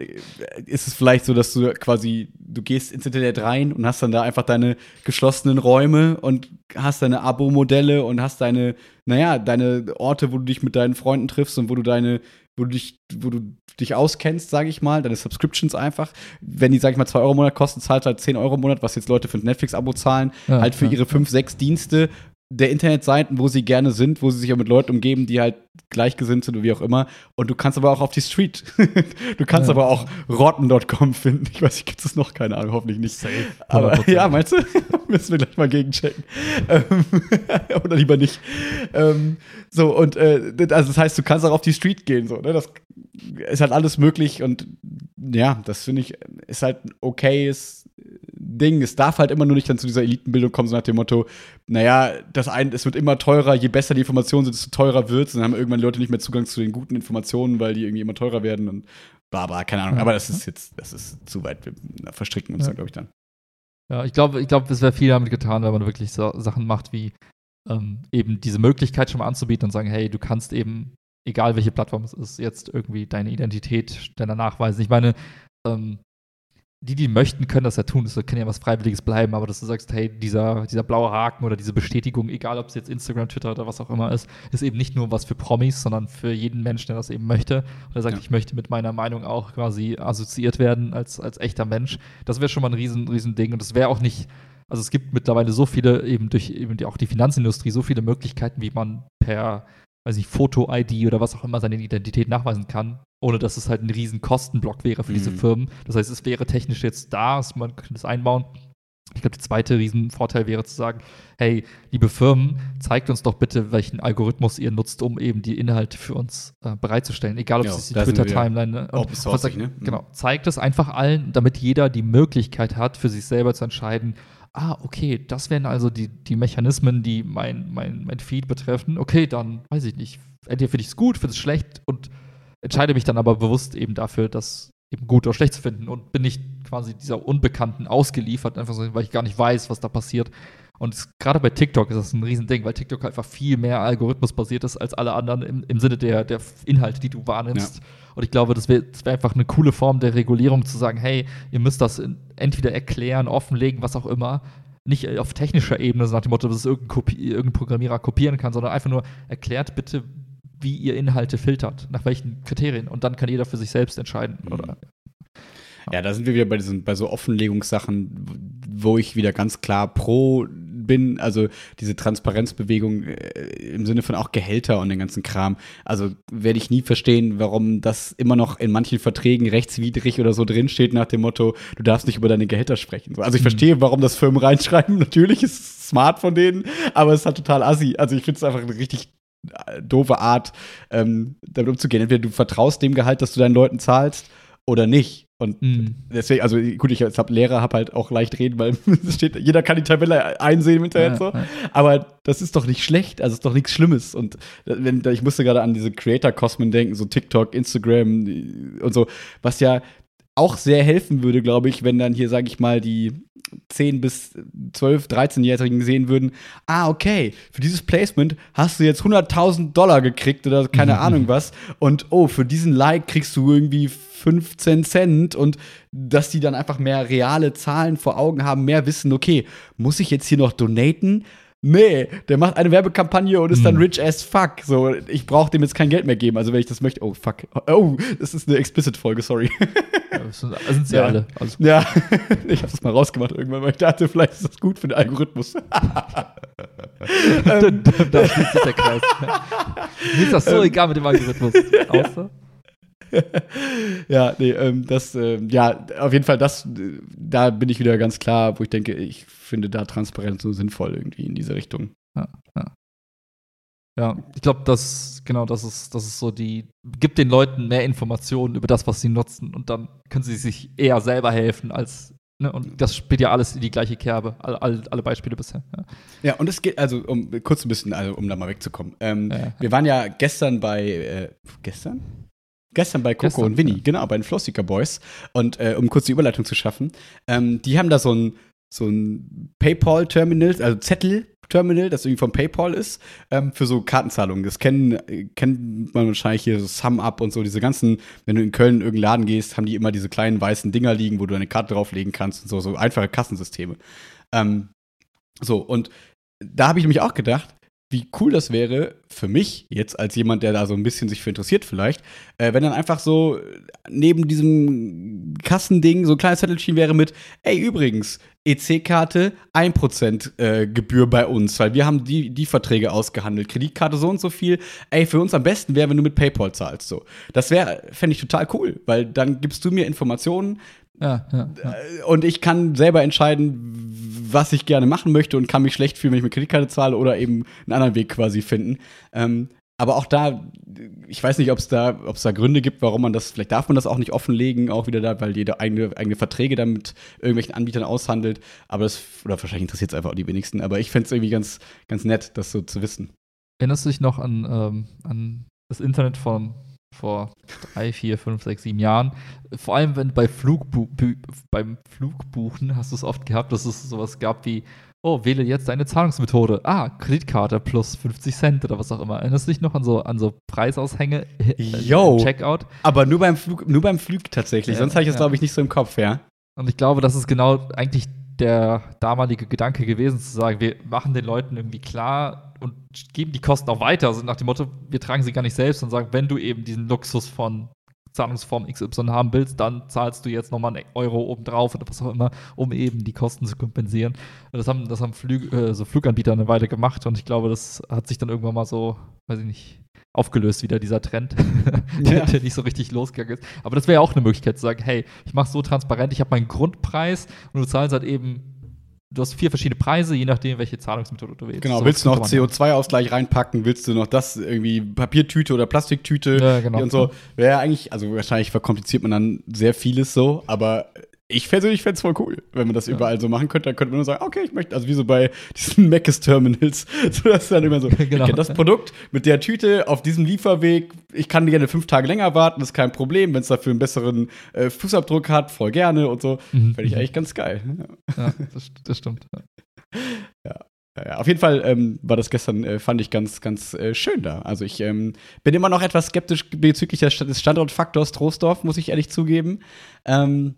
ist es vielleicht so, dass du quasi, du gehst ins Internet rein und hast dann da einfach deine geschlossenen Räume und hast deine Abo-Modelle und hast deine, naja, deine Orte, wo du dich mit deinen Freunden triffst und wo du deine wo du dich, wo du dich auskennst, sage ich mal, deine Subscriptions einfach. Wenn die, sag ich mal, 2 Euro im Monat kosten, zahlt halt 10 Euro im Monat, was jetzt Leute für ein Netflix-Abo zahlen, ja, halt für ja, ihre 5, 6 Dienste der Internetseiten, wo sie gerne sind, wo sie sich auch mit Leuten umgeben, die halt gleichgesinnt sind oder wie auch immer. Und du kannst aber auch auf die Street. du kannst ja. aber auch rotten.com finden. Ich weiß nicht, gibt es noch? Keine Ahnung, hoffentlich nicht. Safe. Aber ja, meinst du? Müssen wir gleich mal gegenchecken. Ähm, oder lieber nicht. Ähm, so, und äh, also das heißt, du kannst auch auf die Street gehen. So, ne? Das ist halt alles möglich und ja, das finde ich, ist halt ein okayes Ding. Es darf halt immer nur nicht dann zu dieser Elitenbildung kommen, so nach dem Motto, naja, das ein, es wird immer teurer, je besser die Informationen sind, desto teurer wird es. Dann haben irgendwann Leute nicht mehr Zugang zu den guten Informationen, weil die irgendwie immer teurer werden und bla bla, keine Ahnung. Aber das ist jetzt, das ist zu weit, wir verstricken uns ja. da, glaube ich, dann. Ja, ich glaube, ich glaube, es wäre viel damit getan, wenn man wirklich so Sachen macht wie ähm, eben diese Möglichkeit schon mal anzubieten und sagen, hey, du kannst eben, egal welche Plattform es ist, jetzt irgendwie deine Identität schneller nachweisen. Ich meine, ähm, die, die möchten, können das ja tun. Das kann ja was Freiwilliges bleiben, aber dass du sagst, hey, dieser, dieser blaue Haken oder diese Bestätigung, egal ob es jetzt Instagram, Twitter oder was auch immer ist, ist eben nicht nur was für Promis, sondern für jeden Menschen, der das eben möchte. Und er sagt, ja. ich möchte mit meiner Meinung auch quasi assoziiert werden als, als echter Mensch. Das wäre schon mal ein riesen, riesen Ding. Und das wäre auch nicht, also es gibt mittlerweile so viele, eben durch eben auch die Finanzindustrie, so viele Möglichkeiten, wie man per weiß ich, Foto-ID oder was auch immer seine Identität nachweisen kann, ohne dass es halt ein riesen Kostenblock wäre für mhm. diese Firmen. Das heißt, es wäre technisch jetzt da, man könnte es einbauen. Ich glaube, der zweite Riesenvorteil wäre zu sagen, hey, liebe Firmen, zeigt uns doch bitte, welchen Algorithmus ihr nutzt, um eben die Inhalte für uns äh, bereitzustellen. Egal, ob ja, es die Twitter-Timeline ne? Open Source, ne? Genau, mhm. zeigt es einfach allen, damit jeder die Möglichkeit hat, für sich selber zu entscheiden, ah, okay, das wären also die, die Mechanismen, die mein, mein, mein Feed betreffen. Okay, dann weiß ich nicht. Entweder finde ich es gut, finde es schlecht und entscheide mich dann aber bewusst eben dafür, das eben gut oder schlecht zu finden und bin nicht quasi dieser Unbekannten ausgeliefert, einfach so, weil ich gar nicht weiß, was da passiert. Und gerade bei TikTok ist das ein Riesending, weil TikTok einfach viel mehr algorithmusbasiert ist als alle anderen im, im Sinne der, der Inhalte, die du wahrnimmst. Ja. Und ich glaube, das wäre wär einfach eine coole Form der Regulierung zu sagen, hey, ihr müsst das entweder erklären, offenlegen, was auch immer. Nicht auf technischer Ebene, so nach dem Motto, dass es irgendein, Kopi irgendein Programmierer kopieren kann, sondern einfach nur erklärt bitte, wie ihr Inhalte filtert, nach welchen Kriterien. Und dann kann jeder für sich selbst entscheiden. Mhm. Oder, ja, da sind wir wieder bei diesen, bei so Offenlegungssachen, wo ich wieder ganz klar pro bin, also diese Transparenzbewegung äh, im Sinne von auch Gehälter und den ganzen Kram. Also werde ich nie verstehen, warum das immer noch in manchen Verträgen rechtswidrig oder so drinsteht nach dem Motto, du darfst nicht über deine Gehälter sprechen. Also ich mhm. verstehe, warum das Firmen reinschreiben. Natürlich ist es smart von denen, aber es ist halt total assi. Also ich finde es einfach eine richtig doofe Art, ähm, damit umzugehen. Entweder du vertraust dem Gehalt, das du deinen Leuten zahlst, oder nicht. Und mm. deswegen, also gut, ich als Lehrer habe halt auch leicht reden, weil es steht, jeder kann die Tabelle einsehen im Internet ja, so. Ja. Aber das ist doch nicht schlecht, also ist doch nichts Schlimmes. Und wenn, ich musste gerade an diese Creator-Kosmen denken, so TikTok, Instagram und so, was ja auch sehr helfen würde, glaube ich, wenn dann hier, sage ich mal, die 10 bis 12, 13-Jährigen sehen würden, ah, okay, für dieses Placement hast du jetzt 100.000 Dollar gekriegt oder keine Ahnung was und oh, für diesen Like kriegst du irgendwie 15 Cent und dass die dann einfach mehr reale Zahlen vor Augen haben, mehr wissen, okay, muss ich jetzt hier noch donaten? Nee, der macht eine Werbekampagne und ist hm. dann rich as fuck. So, ich brauche dem jetzt kein Geld mehr geben. Also wenn ich das möchte, oh fuck. Oh, das ist eine explicit-Folge, sorry. Ja, das sind, das sind sie ja. alle. Also. Ja, ich habe das mal rausgemacht irgendwann, weil ich dachte, vielleicht ist das gut für den Algorithmus. da schließt sich der Kreis. Mir ist das so ähm. egal mit dem Algorithmus. Außer ja, nee, ähm, das, äh, ja, auf jeden Fall, das, da bin ich wieder ganz klar, wo ich denke, ich finde da Transparenz so sinnvoll irgendwie in diese Richtung. Ja, ja. Ja, ich glaube, das, genau, das ist, das ist so die, gibt den Leuten mehr Informationen über das, was sie nutzen und dann können sie sich eher selber helfen als, ne, und das spielt ja alles in die gleiche Kerbe, all, all, alle Beispiele bisher. Ja. ja, und es geht, also, um kurz ein bisschen, also, um da mal wegzukommen. Ähm, ja. Wir waren ja gestern bei, äh, gestern? Gestern bei Coco Gestern, und Winnie, ja. genau, bei den Flossiker Boys. Und äh, um kurz die Überleitung zu schaffen, ähm, die haben da so ein, so ein PayPal-Terminal, also Zettel-Terminal, das irgendwie von PayPal ist, ähm, für so Kartenzahlungen. Das kennen, kennt man wahrscheinlich hier so SumUp und so, diese ganzen, wenn du in Köln in irgendeinen Laden gehst, haben die immer diese kleinen weißen Dinger liegen, wo du deine Karte drauflegen kannst und so, so einfache Kassensysteme. Ähm, so, und da habe ich nämlich auch gedacht, wie cool das wäre für mich jetzt als jemand, der da so ein bisschen sich für interessiert vielleicht, äh, wenn dann einfach so neben diesem Kassending so ein kleines Zettelchen wäre mit, ey übrigens, EC-Karte 1% äh, Gebühr bei uns, weil wir haben die, die Verträge ausgehandelt. Kreditkarte so und so viel. Ey, für uns am besten wäre, wenn du mit PayPal zahlst. So. Das wäre, fände ich total cool, weil dann gibst du mir Informationen, ja, ja, ja. Äh, und ich kann selber entscheiden, was ich gerne machen möchte und kann mich schlecht fühlen, wenn ich mit Kreditkarte zahle oder eben einen anderen Weg quasi finden. Ähm, aber auch da, ich weiß nicht, ob es da, da Gründe gibt, warum man das, vielleicht darf man das auch nicht offenlegen, auch wieder da, weil jeder eigene, eigene Verträge dann mit irgendwelchen Anbietern aushandelt. Aber das, oder wahrscheinlich interessiert es einfach auch die wenigsten. Aber ich fände es irgendwie ganz, ganz nett, das so zu wissen. Erinnerst du dich noch an, ähm, an das Internet von vor drei, vier, fünf, sechs, sieben Jahren. Vor allem, wenn bei Flugbu beim Flugbuchen hast du es oft gehabt, dass es sowas gab wie, oh, wähle jetzt deine Zahlungsmethode. Ah, Kreditkarte plus 50 Cent oder was auch immer. Erinnerst du dich noch an so, an so Preisaushänge äh, Yo, Checkout? Aber nur beim Flug, nur beim Flug tatsächlich. Ja, Sonst habe ich das, ja. glaube ich, nicht so im Kopf, ja. Und ich glaube, das ist genau eigentlich der damalige Gedanke gewesen, zu sagen, wir machen den Leuten irgendwie klar und geben die Kosten auch weiter. Also nach dem Motto, wir tragen sie gar nicht selbst und sagen, wenn du eben diesen Luxus von Zahlungsform XY haben willst, dann zahlst du jetzt nochmal einen Euro obendrauf oder was auch immer, um eben die Kosten zu kompensieren. Das haben, das haben Flüg, äh, so Fluganbieter eine Weile gemacht und ich glaube, das hat sich dann irgendwann mal so, weiß ich nicht, aufgelöst wieder, dieser Trend, ja. der, nicht so richtig losgegangen ist. Aber das wäre ja auch eine Möglichkeit zu sagen, hey, ich mache es so transparent, ich habe meinen Grundpreis und du zahlst halt eben du hast vier verschiedene Preise, je nachdem, welche Zahlungsmethode du wählst. Genau, so, willst du noch CO2-Ausgleich reinpacken, willst du noch das irgendwie Papiertüte oder Plastiktüte ja, genau. und so. Wäre eigentlich, also wahrscheinlich verkompliziert man dann sehr vieles so, aber ich persönlich fände es voll cool, wenn man das ja. überall so machen könnte. Dann könnte man nur sagen, okay, ich möchte, also wie so bei diesen Macis-Terminals, so dass dann immer so, genau. das Produkt mit der Tüte auf diesem Lieferweg, ich kann gerne fünf Tage länger warten, ist kein Problem. Wenn es dafür einen besseren äh, Fußabdruck hat, voll gerne und so. Mhm. Fände ich eigentlich ganz geil. Ja, das, das stimmt. ja. Ja, auf jeden Fall ähm, war das gestern, äh, fand ich ganz, ganz äh, schön da. Also ich ähm, bin immer noch etwas skeptisch bezüglich des Standortfaktors Troisdorf, muss ich ehrlich zugeben. Ähm,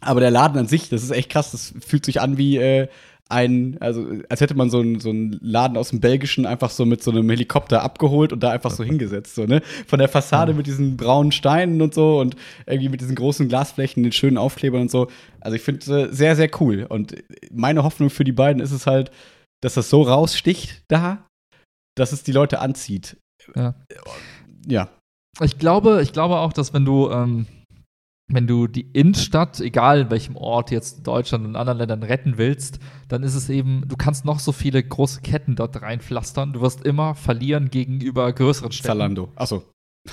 aber der Laden an sich, das ist echt krass. Das fühlt sich an wie äh, ein, also als hätte man so einen so Laden aus dem Belgischen einfach so mit so einem Helikopter abgeholt und da einfach so hingesetzt. So, ne? Von der Fassade mit diesen braunen Steinen und so und irgendwie mit diesen großen Glasflächen, den schönen Aufklebern und so. Also ich finde äh, sehr, sehr cool. Und meine Hoffnung für die beiden ist es halt, dass das so raussticht da, dass es die Leute anzieht. Ja. ja. Ich glaube, ich glaube auch, dass wenn du ähm wenn du die Innenstadt, egal in welchem Ort jetzt in Deutschland und anderen Ländern retten willst, dann ist es eben, du kannst noch so viele große Ketten dort reinpflastern, du wirst immer verlieren gegenüber größeren Städten. Zalando, achso.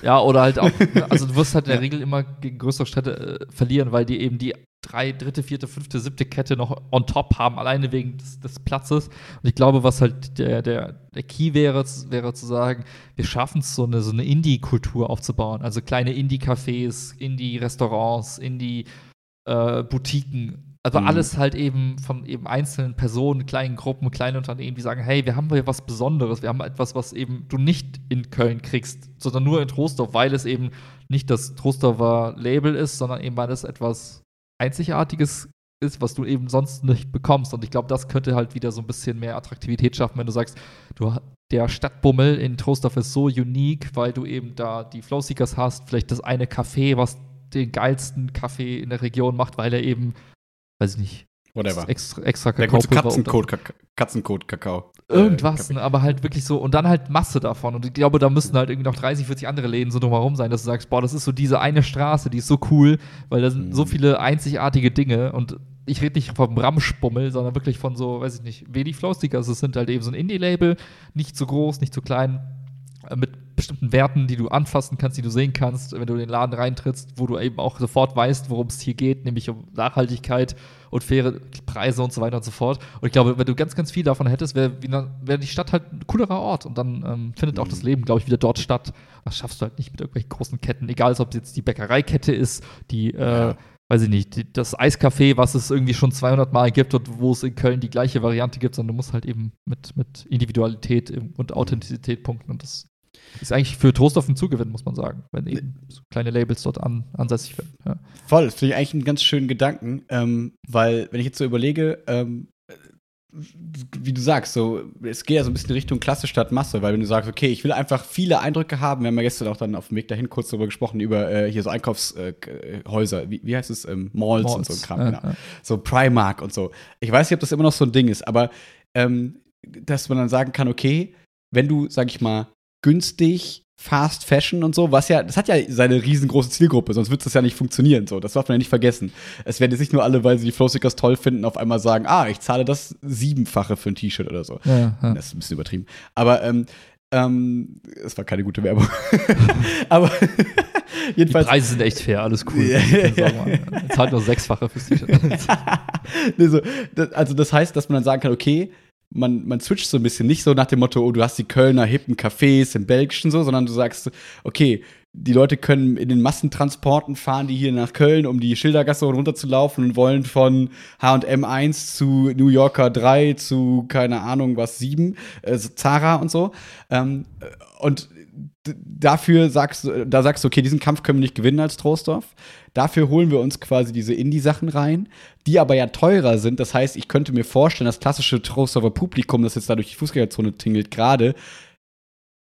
Ja, oder halt auch, also du wirst halt in der Regel immer gegen größere Städte äh, verlieren, weil die eben die drei, dritte, vierte, fünfte, siebte Kette noch on top haben, alleine wegen des, des Platzes. Und ich glaube, was halt der, der, der Key wäre, wäre zu sagen, wir schaffen es, so eine, so eine Indie-Kultur aufzubauen. Also kleine Indie-Cafés, Indie-Restaurants, Indie-Boutiquen. Also mhm. alles halt eben von eben einzelnen Personen, kleinen Gruppen, kleinen Unternehmen, die sagen, hey, wir haben hier was Besonderes, wir haben etwas, was eben du nicht in Köln kriegst, sondern nur in Trostorf, weil es eben nicht das Trostorfer Label ist, sondern eben weil es etwas Einzigartiges ist, was du eben sonst nicht bekommst. Und ich glaube, das könnte halt wieder so ein bisschen mehr Attraktivität schaffen, wenn du sagst, du, der Stadtbummel in Trostorf ist so unique, weil du eben da die Flowseekers hast, vielleicht das eine Café, was den geilsten Kaffee in der Region macht, weil er eben, weiß ich nicht, Whatever. Extra, extra Kakao. Der Katzencode, Kakao. Katzencode Kakao. Irgendwas, äh, aber halt wirklich so. Und dann halt Masse davon. Und ich glaube, da müssten halt irgendwie noch 30, 40 andere Läden so drumherum sein, dass du sagst, boah, das ist so diese eine Straße, die ist so cool, weil da sind mhm. so viele einzigartige Dinge. Und ich rede nicht vom Ramschbummel, sondern wirklich von so, weiß ich nicht, wenig Flowstickers. Es sind halt eben so ein Indie-Label, nicht zu groß, nicht zu klein, äh, mit bestimmten Werten, die du anfassen kannst, die du sehen kannst, wenn du in den Laden reintrittst, wo du eben auch sofort weißt, worum es hier geht, nämlich um Nachhaltigkeit und faire Preise und so weiter und so fort. Und ich glaube, wenn du ganz, ganz viel davon hättest, wäre wär die Stadt halt ein coolerer Ort und dann ähm, findet auch das mhm. Leben, glaube ich, wieder dort statt. Das schaffst du halt nicht mit irgendwelchen großen Ketten, egal ob es jetzt die Bäckereikette ist, die, äh, weiß ich nicht, die, das Eiscafé, was es irgendwie schon 200 Mal gibt und wo es in Köln die gleiche Variante gibt, sondern du musst halt eben mit, mit Individualität und Authentizität punkten und das ist eigentlich für Trostorf ein Zugewinn, muss man sagen, wenn eben so kleine Labels dort an, ansässig werden. Ja. Voll, das finde ich eigentlich einen ganz schönen Gedanken, ähm, weil, wenn ich jetzt so überlege, ähm, wie du sagst, so, es geht ja so ein bisschen in Richtung Klasse statt Masse, weil wenn du sagst, okay, ich will einfach viele Eindrücke haben, wir haben ja gestern auch dann auf dem Weg dahin kurz darüber gesprochen, über äh, hier so Einkaufshäuser, äh, wie, wie heißt es, ähm, Malls, Malls, und so ein Kram, ja, genau. Ja. So Primark und so. Ich weiß nicht, ob das immer noch so ein Ding ist, aber ähm, dass man dann sagen kann, okay, wenn du, sag ich mal, günstig, Fast Fashion und so, was ja, das hat ja seine riesengroße Zielgruppe, sonst würde das ja nicht funktionieren. So, das darf man ja nicht vergessen. Es werden jetzt nicht nur alle, weil sie die Flowstickers toll finden, auf einmal sagen, ah, ich zahle das siebenfache für ein T-Shirt oder so. Ja, ja. Das ist ein bisschen übertrieben. Aber ähm, ähm, es war keine gute Werbung. Aber jedenfalls. Die Preise sind echt fair, alles cool. Ja, ja. Zahlt nur sechsfache fürs T-Shirt. also das heißt, dass man dann sagen kann, okay, man, man switcht so ein bisschen nicht so nach dem Motto, oh, du hast die Kölner hippen Cafés im Belgischen so, sondern du sagst, okay, die Leute können in den Massentransporten fahren, die hier nach Köln, um die Schildergasse runterzulaufen und wollen von H&M 1 zu New Yorker 3 zu, keine Ahnung was, 7, äh, Zara und so. Ähm, und dafür sagst du, da sagst du, okay, diesen Kampf können wir nicht gewinnen als Trostdorf. Dafür holen wir uns quasi diese Indie-Sachen rein, die aber ja teurer sind. Das heißt, ich könnte mir vorstellen, das klassische Trostdorfer Publikum, das jetzt da durch die Fußgängerzone tingelt, gerade,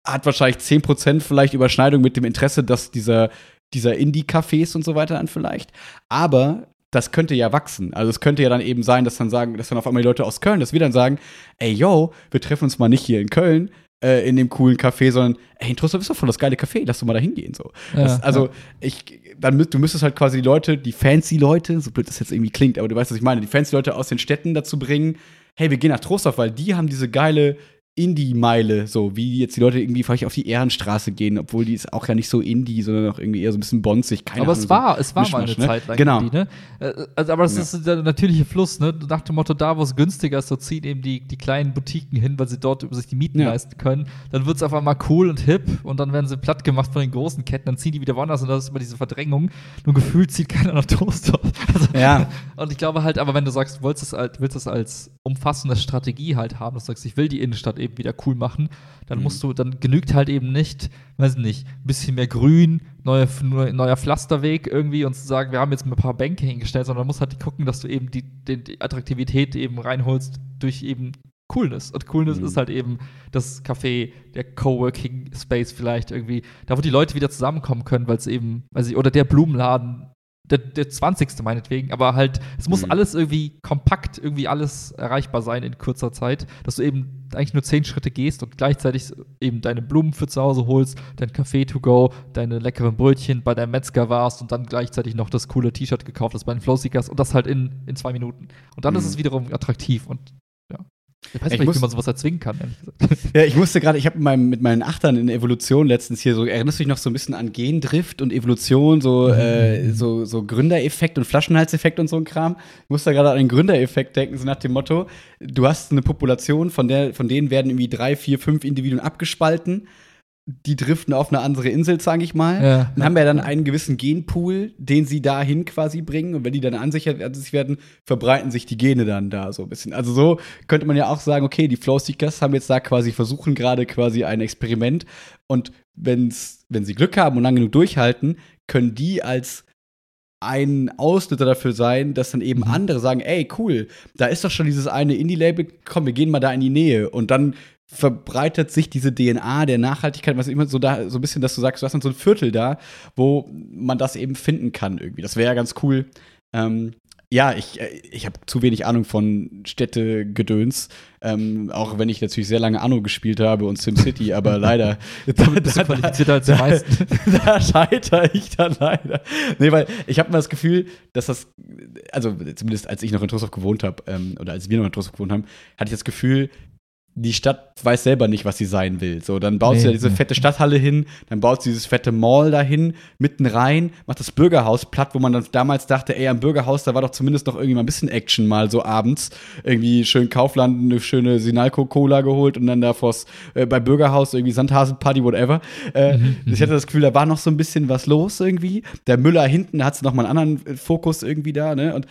hat wahrscheinlich 10% vielleicht Überschneidung mit dem Interesse, dass dieser, dieser Indie-Cafés und so weiter dann vielleicht. Aber das könnte ja wachsen. Also es könnte ja dann eben sein, dass dann sagen, dass dann auf einmal die Leute aus Köln, dass wir dann sagen, ey yo, wir treffen uns mal nicht hier in Köln, äh, in dem coolen Café, sondern ey, in Trostorf ist doch voll das geile Café, lass doch mal da hingehen. So. Ja, das, also, ja. ich, dann, du müsstest halt quasi die Leute, die fancy Leute, so blöd das jetzt irgendwie klingt, aber du weißt, was ich meine, die fancy Leute aus den Städten dazu bringen, hey, wir gehen nach Trostorf, weil die haben diese geile Indie-Meile, so wie jetzt die Leute irgendwie vielleicht auf die Ehrenstraße gehen, obwohl die ist auch ja nicht so Indie, sondern auch irgendwie eher so ein bisschen bonzig. Keine aber Ahnung, es war, so es war mal eine ne? Zeit lang genau. Indie, ne? Äh, also, aber das ja. ist der natürliche Fluss, ne? Nach dem Motto, da wo es günstiger ist, so ziehen eben die, die kleinen Boutiquen hin, weil sie dort sich die Mieten ja. leisten können. Dann wird es auf einmal cool und hip und dann werden sie platt gemacht von den großen Ketten, dann ziehen die wieder woanders und das ist immer diese Verdrängung. Nur gefühlt zieht keiner nach Toaster. Also, ja. Und ich glaube halt, aber wenn du sagst, du willst es, halt, willst es als umfassende Strategie halt haben, dass du sagst, ich will die Innenstadt eben wieder cool machen, dann mhm. musst du, dann genügt halt eben nicht, weiß nicht, ein bisschen mehr Grün, neue, neuer Pflasterweg irgendwie und zu sagen, wir haben jetzt ein paar Bänke hingestellt, sondern musst halt gucken, dass du eben die, die, die Attraktivität eben reinholst durch eben Coolness. Und Coolness mhm. ist halt eben das Café, der Coworking Space vielleicht irgendwie, da wo die Leute wieder zusammenkommen können, weil es eben, weiß ich, oder der Blumenladen, der, der 20. meinetwegen, aber halt, es muss mhm. alles irgendwie kompakt, irgendwie alles erreichbar sein in kurzer Zeit, dass du eben eigentlich nur zehn Schritte gehst und gleichzeitig eben deine Blumen für zu Hause holst, dein Kaffee to go, deine leckeren Brötchen bei deinem Metzger warst und dann gleichzeitig noch das coole T-Shirt gekauft hast bei den Flowseekers und das halt in, in zwei Minuten. Und dann mhm. ist es wiederum attraktiv und. Ich weiß nicht, wie man sowas erzwingen kann. Ja, ich musste gerade, ich habe mit meinen Achtern in Evolution letztens hier so, erinnerst du dich noch so ein bisschen an Gendrift und Evolution, so, mhm. äh, so, so Gründereffekt und Flaschenhalseffekt und so ein Kram? Ich musste gerade an den Gründereffekt denken, so nach dem Motto, du hast eine Population, von, der, von denen werden irgendwie drei, vier, fünf Individuen abgespalten die driften auf eine andere Insel, sage ich mal. Ja. Und haben ja dann einen gewissen Genpool, den sie dahin quasi bringen. Und wenn die dann an sich werden, verbreiten sich die Gene dann da so ein bisschen. Also so könnte man ja auch sagen, okay, die Flowseekers haben jetzt da quasi versuchen gerade quasi ein Experiment. Und wenn's, wenn sie Glück haben und lang genug durchhalten, können die als ein Auslöser dafür sein, dass dann eben mhm. andere sagen, ey, cool, da ist doch schon dieses eine Indie-Label, komm, wir gehen mal da in die Nähe. Und dann verbreitet sich diese DNA der Nachhaltigkeit, was immer so da, so ein bisschen, dass du sagst, du hast dann so ein Viertel da, wo man das eben finden kann irgendwie. Das wäre ja ganz cool. Ähm, ja, ich, äh, ich habe zu wenig Ahnung von Städtegedöns, ähm, auch wenn ich natürlich sehr lange Anno gespielt habe und SimCity, aber leider. da, bist du qualifizierter als die meisten. da scheitere ich dann leider. Nee, weil ich habe mir das Gefühl, dass das, also zumindest als ich noch in Trostorf gewohnt habe, ähm, oder als wir noch in Trostorf gewohnt haben, hatte ich das Gefühl, die Stadt weiß selber nicht, was sie sein will. So, dann baut nee, sie ja diese nee. fette Stadthalle hin, dann baut sie dieses fette Mall dahin, mitten rein, macht das Bürgerhaus platt, wo man dann damals dachte, ey, am Bürgerhaus, da war doch zumindest noch irgendwie mal ein bisschen Action mal so abends. Irgendwie schön Kaufland, eine schöne Sinalco-Cola geholt und dann da vors, äh, bei Bürgerhaus irgendwie Sandhasenparty, whatever. Äh, mhm, ich hatte das Gefühl, da war noch so ein bisschen was los irgendwie. Der Müller hinten hat noch mal einen anderen äh, Fokus irgendwie da, ne? Und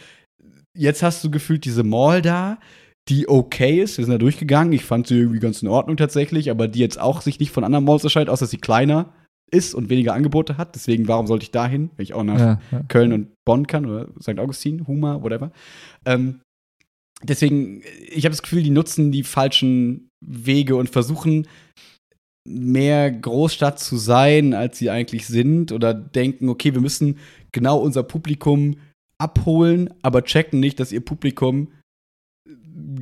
jetzt hast du gefühlt diese Mall da, die okay ist. Wir sind da durchgegangen. Ich fand sie irgendwie ganz in Ordnung tatsächlich, aber die jetzt auch sich nicht von anderen Malls unterscheidet, außer dass sie kleiner ist und weniger Angebote hat. Deswegen, warum sollte ich da hin, wenn ich auch nach ja, ja. Köln und Bonn kann oder St. Augustin, Huma, whatever. Ähm, deswegen, ich habe das Gefühl, die nutzen die falschen Wege und versuchen mehr Großstadt zu sein, als sie eigentlich sind oder denken, okay, wir müssen genau unser Publikum abholen, aber checken nicht, dass ihr Publikum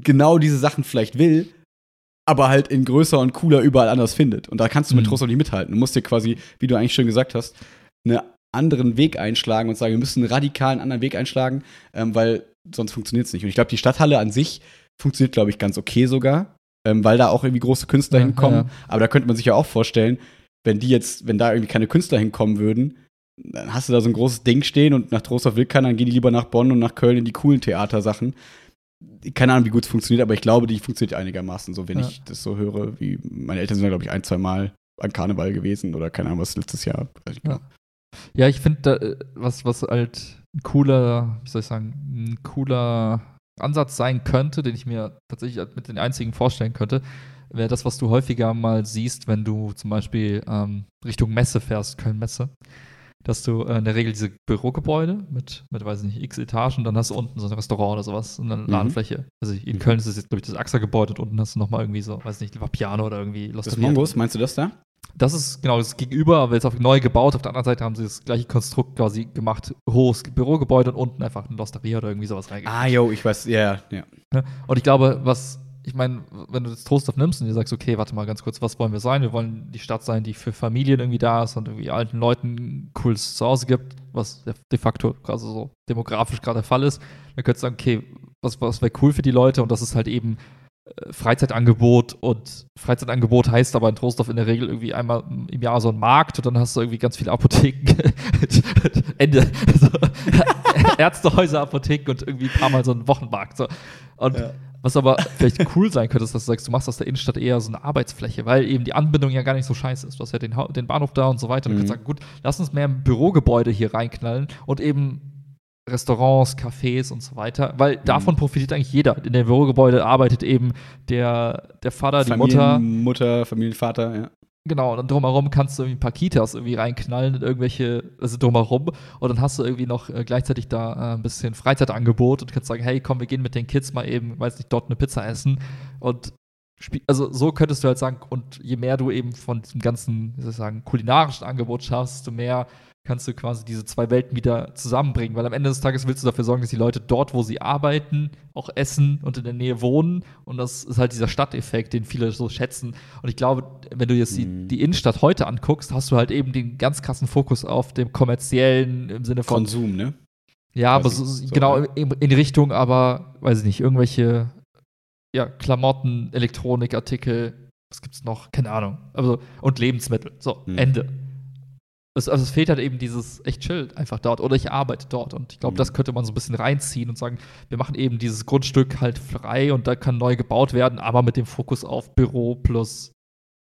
genau diese Sachen vielleicht will, aber halt in größer und cooler überall anders findet. Und da kannst du mit mhm. Trost auch nicht mithalten. Du musst dir quasi, wie du eigentlich schon gesagt hast, einen anderen Weg einschlagen und sagen, wir müssen einen radikalen anderen Weg einschlagen, ähm, weil sonst funktioniert es nicht. Und ich glaube, die Stadthalle an sich funktioniert, glaube ich, ganz okay sogar, ähm, weil da auch irgendwie große Künstler ja, hinkommen. Ja. Aber da könnte man sich ja auch vorstellen, wenn die jetzt, wenn da irgendwie keine Künstler hinkommen würden, dann hast du da so ein großes Ding stehen und nach Trostorf will keiner, dann gehen die lieber nach Bonn und nach Köln in die coolen Theatersachen keine Ahnung, wie gut es funktioniert, aber ich glaube, die funktioniert einigermaßen so, wenn ja. ich das so höre, wie meine Eltern sind glaube ich, ein, zwei Mal an Karneval gewesen oder keine Ahnung, was letztes Jahr. Ja. ja, ich finde, äh, was, was halt ein cooler, wie soll ich sagen, ein cooler Ansatz sein könnte, den ich mir tatsächlich mit den einzigen vorstellen könnte, wäre das, was du häufiger mal siehst, wenn du zum Beispiel ähm, Richtung Messe fährst, Köln-Messe dass du äh, in der Regel diese Bürogebäude mit, mit, weiß ich nicht, x Etagen, dann hast du unten so ein Restaurant oder sowas und eine mhm. Ladenfläche. Also in mhm. Köln ist es jetzt, glaube ich, das AXA-Gebäude und unten hast du nochmal irgendwie so, weiß nicht, Vapiano oder irgendwie Losteria. Das Mongos, meinst du das da? Das ist genau das Gegenüber, aber jetzt auf neu gebaut. Auf der anderen Seite haben sie das gleiche Konstrukt quasi gemacht. Hohes Bürogebäude und unten einfach ein Losteria oder irgendwie sowas reingegangen. Ah, jo, ich weiß, ja, ja. Ne? Und ich glaube, was ich meine, wenn du das Trostorf nimmst und dir sagst, okay, warte mal ganz kurz, was wollen wir sein? Wir wollen die Stadt sein, die für Familien irgendwie da ist und irgendwie alten Leuten ein cooles Zuhause gibt, was de facto also so demografisch gerade der Fall ist. Dann könntest du sagen, okay, was, was wäre cool für die Leute und das ist halt eben äh, Freizeitangebot und Freizeitangebot heißt aber in Trostorf in der Regel irgendwie einmal im Jahr so ein Markt und dann hast du irgendwie ganz viele Apotheken. Ende. Also, Ärztehäuser, Apotheken und irgendwie ein paar Mal so ein Wochenmarkt. So. Und ja was aber vielleicht cool sein könnte, ist, dass du sagst, du machst aus der Innenstadt eher so eine Arbeitsfläche, weil eben die Anbindung ja gar nicht so scheiße ist. Du hast ja den, den Bahnhof da und so weiter. Und mhm. du kannst sagen, gut, lass uns mehr Bürogebäude hier reinknallen und eben Restaurants, Cafés und so weiter, weil mhm. davon profitiert eigentlich jeder. In dem Bürogebäude arbeitet eben der, der Vater, die Mutter. Mutter, Familienvater, ja. Genau, und dann drumherum kannst du irgendwie ein paar Kitas irgendwie reinknallen in irgendwelche, also drumherum. Und dann hast du irgendwie noch äh, gleichzeitig da äh, ein bisschen Freizeitangebot und kannst sagen, hey, komm, wir gehen mit den Kids mal eben, weiß nicht, dort eine Pizza essen. Und also so könntest du halt sagen, und je mehr du eben von diesem ganzen, wie soll ich sagen, kulinarischen Angebot schaffst, desto mehr kannst du quasi diese zwei Welten wieder zusammenbringen. Weil am Ende des Tages willst du dafür sorgen, dass die Leute dort, wo sie arbeiten, auch essen und in der Nähe wohnen. Und das ist halt dieser Stadteffekt, den viele so schätzen. Und ich glaube, wenn du jetzt mhm. die, die, Innenstadt heute anguckst, hast du halt eben den ganz krassen Fokus auf dem kommerziellen im Sinne von Konsum, ne? Ja, aber so, so, genau in, in Richtung, aber weiß ich nicht, irgendwelche ja, Klamotten, Elektronikartikel, was gibt's noch? Keine Ahnung. Also, und Lebensmittel. So, mhm. Ende. Es, also es fehlt halt eben dieses echt chill einfach dort oder ich arbeite dort und ich glaube, mhm. das könnte man so ein bisschen reinziehen und sagen, wir machen eben dieses Grundstück halt frei und da kann neu gebaut werden, aber mit dem Fokus auf Büro plus,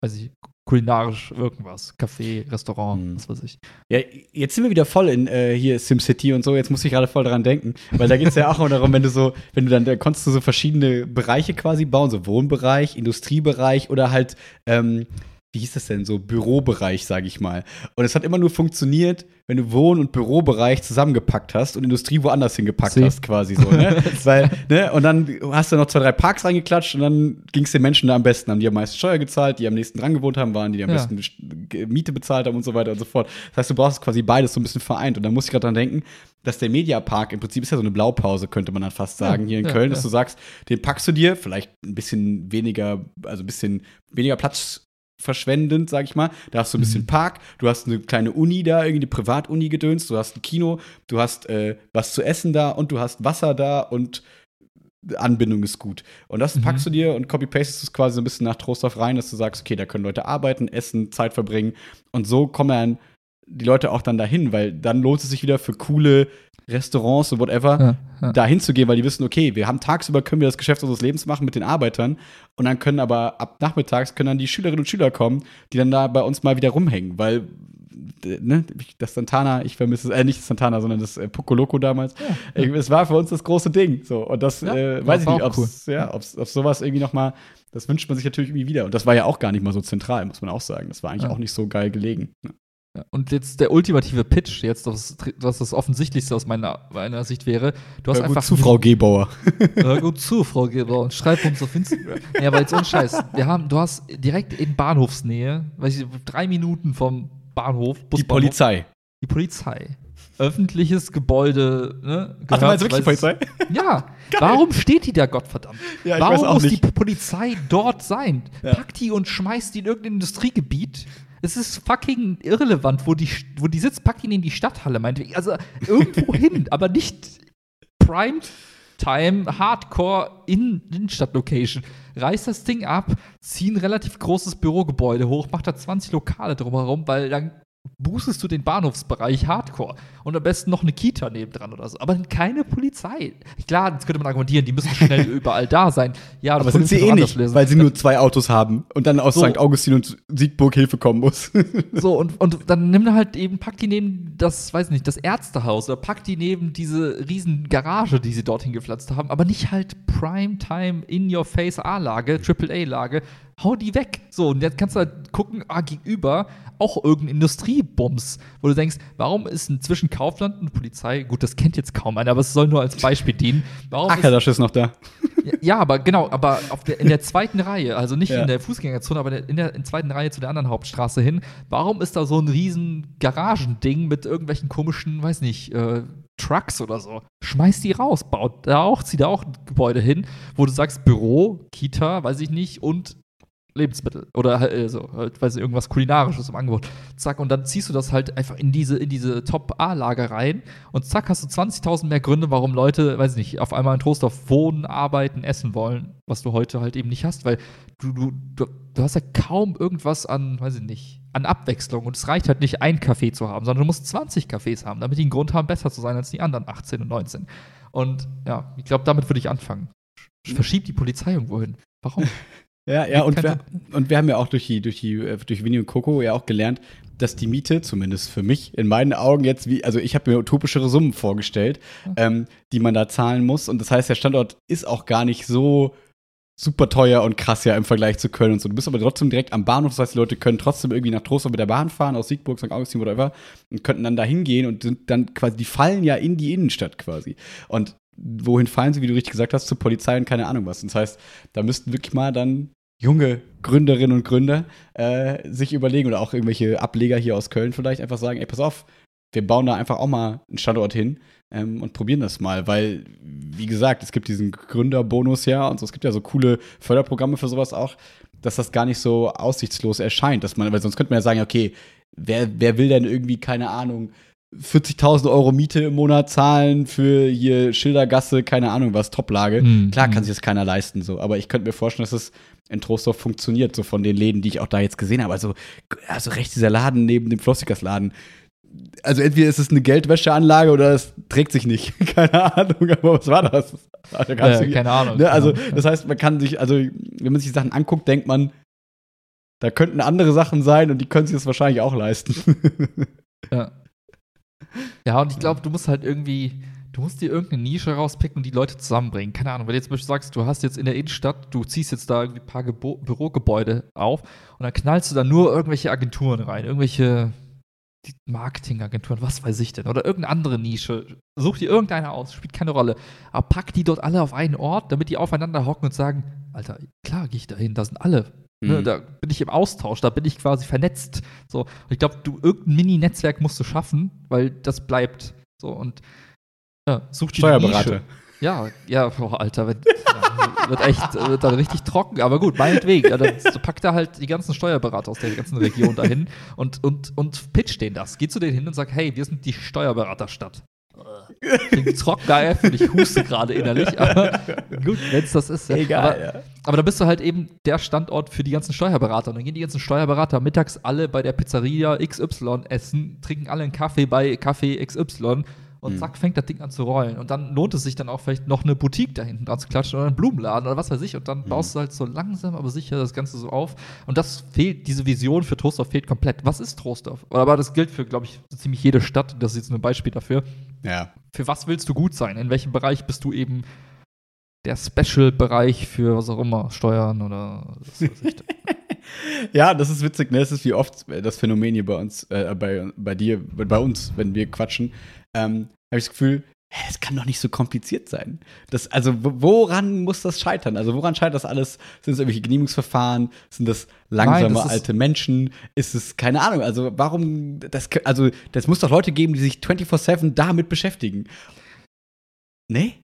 weiß ich, kulinarisch irgendwas, Café, Restaurant, mhm. was weiß ich. Ja, jetzt sind wir wieder voll in äh, hier SimCity und so, jetzt muss ich gerade voll daran denken, weil da geht es ja auch darum, wenn du so, wenn du dann, da konntest du so verschiedene Bereiche quasi bauen, so Wohnbereich, Industriebereich oder halt ähm, wie hieß das denn, so Bürobereich, sage ich mal. Und es hat immer nur funktioniert, wenn du Wohn- und Bürobereich zusammengepackt hast und Industrie woanders hingepackt Sie. hast, quasi so. Ne? Weil, ne? Und dann hast du noch zwei, drei Parks reingeklatscht und dann ging es den Menschen da am besten. Haben die am meisten Steuer gezahlt, die am nächsten dran gewohnt haben, waren die, die am ja. besten Miete bezahlt haben und so weiter und so fort. Das heißt, du brauchst quasi beides so ein bisschen vereint. Und da muss ich gerade dran denken, dass der Mediapark im Prinzip ist ja so eine Blaupause, könnte man dann fast sagen, ja, hier in ja, Köln, dass du sagst, den packst du dir, vielleicht ein bisschen weniger, also ein bisschen weniger Platz verschwendend, sag ich mal. Da hast du ein bisschen mhm. Park, du hast eine kleine Uni da, irgendwie eine Privatuni gedönst, du hast ein Kino, du hast äh, was zu essen da und du hast Wasser da und Anbindung ist gut. Und das mhm. packst du dir und copy-pastest es quasi so ein bisschen nach Trostorf rein, dass du sagst, okay, da können Leute arbeiten, essen, Zeit verbringen. Und so kommen dann die Leute auch dann dahin, weil dann lohnt es sich wieder für coole Restaurants und whatever, ja, ja. da hinzugehen, weil die wissen, okay, wir haben tagsüber können wir das Geschäft unseres Lebens machen mit den Arbeitern und dann können aber ab nachmittags können dann die Schülerinnen und Schüler kommen, die dann da bei uns mal wieder rumhängen, weil ne, das Santana, ich vermisse es, äh, nicht das Santana, sondern das äh, Poco damals. Ja, ja. Es war für uns das große Ding. So. Und das äh, weiß ich nicht, ob cool. ja, ob's, ob sowas irgendwie nochmal, das wünscht man sich natürlich irgendwie wieder. Und das war ja auch gar nicht mal so zentral, muss man auch sagen. Das war eigentlich auch nicht so geil gelegen. Und jetzt der ultimative Pitch, jetzt, was, was das Offensichtlichste aus meiner, meiner Sicht wäre, du hast Hör einfach. zu, Frau Gebauer. Hör gut zu, Frau Gebauer. Und schreib uns auf Instagram. ja, aber jetzt ohne Scheiß. Wir haben, du hast direkt in Bahnhofsnähe, weiß ich, drei Minuten vom Bahnhof, Busbahnhof, Die Polizei. Die Polizei. Öffentliches Gebäude, ne? Ach, du meinst wirklich die Polizei? Ja. Warum steht die da, Gottverdammt? Ja, Warum muss nicht. die Polizei dort sein? Ja. Pack die und schmeißt die in irgendein Industriegebiet es ist fucking irrelevant, wo die, wo die sitzt, packt ihn in die Stadthalle, meinetwegen. Also irgendwo hin, aber nicht Prime Time, Hardcore in Innenstadt-Location. Reißt das Ding ab, zieh ein relativ großes Bürogebäude hoch, macht da 20 Lokale drumherum, weil dann boostest du den Bahnhofsbereich hardcore. Und am besten noch eine Kita nebendran oder so. Aber keine Polizei. Klar, jetzt könnte man argumentieren, die müssen schnell überall da sein. Ja, aber sind sie eh nicht, lösen. weil sie nur zwei Autos haben und dann aus So. St. Augustin und Siegburg Hilfe kommen muss. So, und, und dann nimm halt eben, pack die neben das, weiß nicht, das Ärztehaus oder pack die neben diese riesen Garage, die sie dorthin gepflanzt haben, aber nicht halt Primetime In-Your-Face A-Lage, Triple-A-Lage. Hau die weg. So, und jetzt kannst du halt gucken, ah, gegenüber auch irgendein Industriebums, wo du denkst, warum ist ein zwischen Kaufland und Polizei, gut, das kennt jetzt kaum einer, aber es soll nur als Beispiel dienen. Warum ist Ackerdasch ist noch da. ja, aber genau, aber der, in der zweiten Reihe, also nicht Ja. in der Fußgängerzone, aber in der in der zweiten Reihe zu der anderen Hauptstraße hin. Warum ist da so ein riesen Garagending mit irgendwelchen komischen, weiß nicht, äh, Trucks oder so? Schmeiß die raus, baut da auch, zieh da auch ein Gebäude hin, wo du sagst Büro, Kita, weiß ich nicht, und Lebensmittel oder halt, äh, so, halt, weiß ich, irgendwas kulinarisches im Angebot. Zack, und dann ziehst du das halt einfach in diese, in diese Top-A-Lage rein und zack, hast du 20.000 mehr Gründe, warum Leute, weiß ich nicht, auf einmal in Trostorf wohnen, arbeiten, essen wollen, was du heute halt eben nicht hast, weil du, du, du, du hast ja kaum irgendwas an, weiß ich nicht, an Abwechslung und es reicht halt nicht, ein Café zu haben, sondern du musst 20 Cafés haben, damit die einen Grund haben, besser zu sein als die anderen 18 und 19. Und ja, ich glaube, damit würde ich anfangen. Verschieb die Polizei irgendwo hin. Warum? Ja, ja, und wir, und wir haben ja auch durch die, durch die, äh, durch Winnie und Coco ja auch gelernt, dass die Miete, zumindest für mich, in meinen Augen jetzt wie, also ich habe mir utopischere Summen vorgestellt, ähm, die man da zahlen muss. Und das heißt, der Standort ist auch gar nicht so super teuer und krass ja im Vergleich zu Köln und so. Du bist aber trotzdem direkt am Bahnhof, das heißt, die Leute können trotzdem irgendwie nach Trostorf mit der Bahn fahren, aus Siegburg, St. Augustin, whatever, und könnten dann da hingehen und sind dann quasi, die fallen ja in die Innenstadt quasi. Und wohin fallen sie, wie du richtig gesagt hast, zur Polizei und keine Ahnung was. Das heißt, da müssten wirklich mal dann junge Gründerinnen und Gründer äh, sich überlegen oder auch irgendwelche Ableger hier aus Köln vielleicht einfach sagen, ey, pass auf, wir bauen da einfach auch mal einen Standort hin ähm, und probieren das mal, weil, wie gesagt, es gibt diesen Gründerbonus ja und so, es gibt ja so coole Förderprogramme für sowas auch, dass das gar nicht so aussichtslos erscheint, dass man, weil sonst könnte man ja sagen, okay, wer, wer will denn irgendwie, keine Ahnung, 40.000 Euro Miete im Monat zahlen für hier Schildergasse, keine Ahnung was, Toplage. Mhm. Klar kann sich das keiner leisten, so, aber ich könnte mir vorstellen, dass es in Trostorf funktioniert, so von den Läden, die ich auch da jetzt gesehen habe. Also, also rechts dieser Laden neben dem Flossikers-Laden. Also entweder ist es eine Geldwäscheanlage oder es trägt sich nicht. keine Ahnung, aber was war das? Also, du- keine Ahnung. Ne, also, Genau. das heißt, man kann sich, also, wenn man sich Sachen anguckt, denkt man, da könnten andere Sachen sein und die können sich das wahrscheinlich auch leisten. Ja. Ja, und ich glaube, du musst halt irgendwie, du musst dir irgendeine Nische rauspicken und die Leute zusammenbringen. Keine Ahnung, weil du jetzt zum Beispiel sagst, du hast jetzt in der Innenstadt, du ziehst jetzt da irgendwie ein paar Gebo Bürogebäude auf und dann knallst du da nur irgendwelche Agenturen rein, irgendwelche Marketingagenturen, was weiß ich denn, oder irgendeine andere Nische. Such dir irgendeine aus, spielt keine Rolle. Aber pack die dort alle auf einen Ort, damit die aufeinander hocken und sagen, Alter, klar gehe ich da hin, da sind alle. Ne, Mhm. da bin ich im Austausch, da bin ich quasi vernetzt. So, und ich glaube, du irgendein Mini-Netzwerk musst du schaffen, weil das bleibt. So und ja, such dir eine Steuerberater. Ja, ja, boah, Alter, wird, ja, wird echt wird dann richtig trocken, aber gut, meinetwegen. Ja, dann packt er halt die ganzen Steuerberater aus der ganzen Region dahin und, und, und pitcht denen das. Geh zu denen hin und sag, hey, wir sind die Steuerberaterstadt. Klingt trocken AF und ich huste gerade innerlich, aber gut, wenn es das ist. Ja. Egal, aber, ja. aber da bist du halt eben der Standort für die ganzen Steuerberater. Und dann gehen die ganzen Steuerberater mittags alle bei der Pizzeria XY essen, trinken alle einen Kaffee bei Kaffee XY und Mhm. zack, fängt das Ding an zu rollen. Und dann lohnt es sich dann auch vielleicht noch eine Boutique da hinten dran zu klatschen oder einen Blumenladen oder was weiß ich. Und dann baust du halt so langsam, aber sicher das Ganze so auf. Und das fehlt, diese Vision für Trostorf fehlt komplett. Was ist Trostorf? Aber das gilt für, glaube ich, so ziemlich jede Stadt. Das ist jetzt nur ein Beispiel dafür Ja. für was willst du gut sein? In welchem Bereich bist du eben der Special-Bereich für was auch immer, Steuern oder was weiß ich. Ja, das ist witzig, ne? Das ist wie oft äh, das Phänomen hier bei uns, äh, bei, bei dir, bei uns, wenn wir quatschen, ähm, habe ich das Gefühl, hä, es kann doch nicht so kompliziert sein. Das, also, wo- woran muss das scheitern? Also, woran scheitert das alles? Sind es irgendwelche Genehmigungsverfahren? Sind das langsame Nein, das alte Menschen? Ist es, keine Ahnung, also, warum, das, also, das muss doch Leute geben, die sich 24-7 damit beschäftigen. Nee?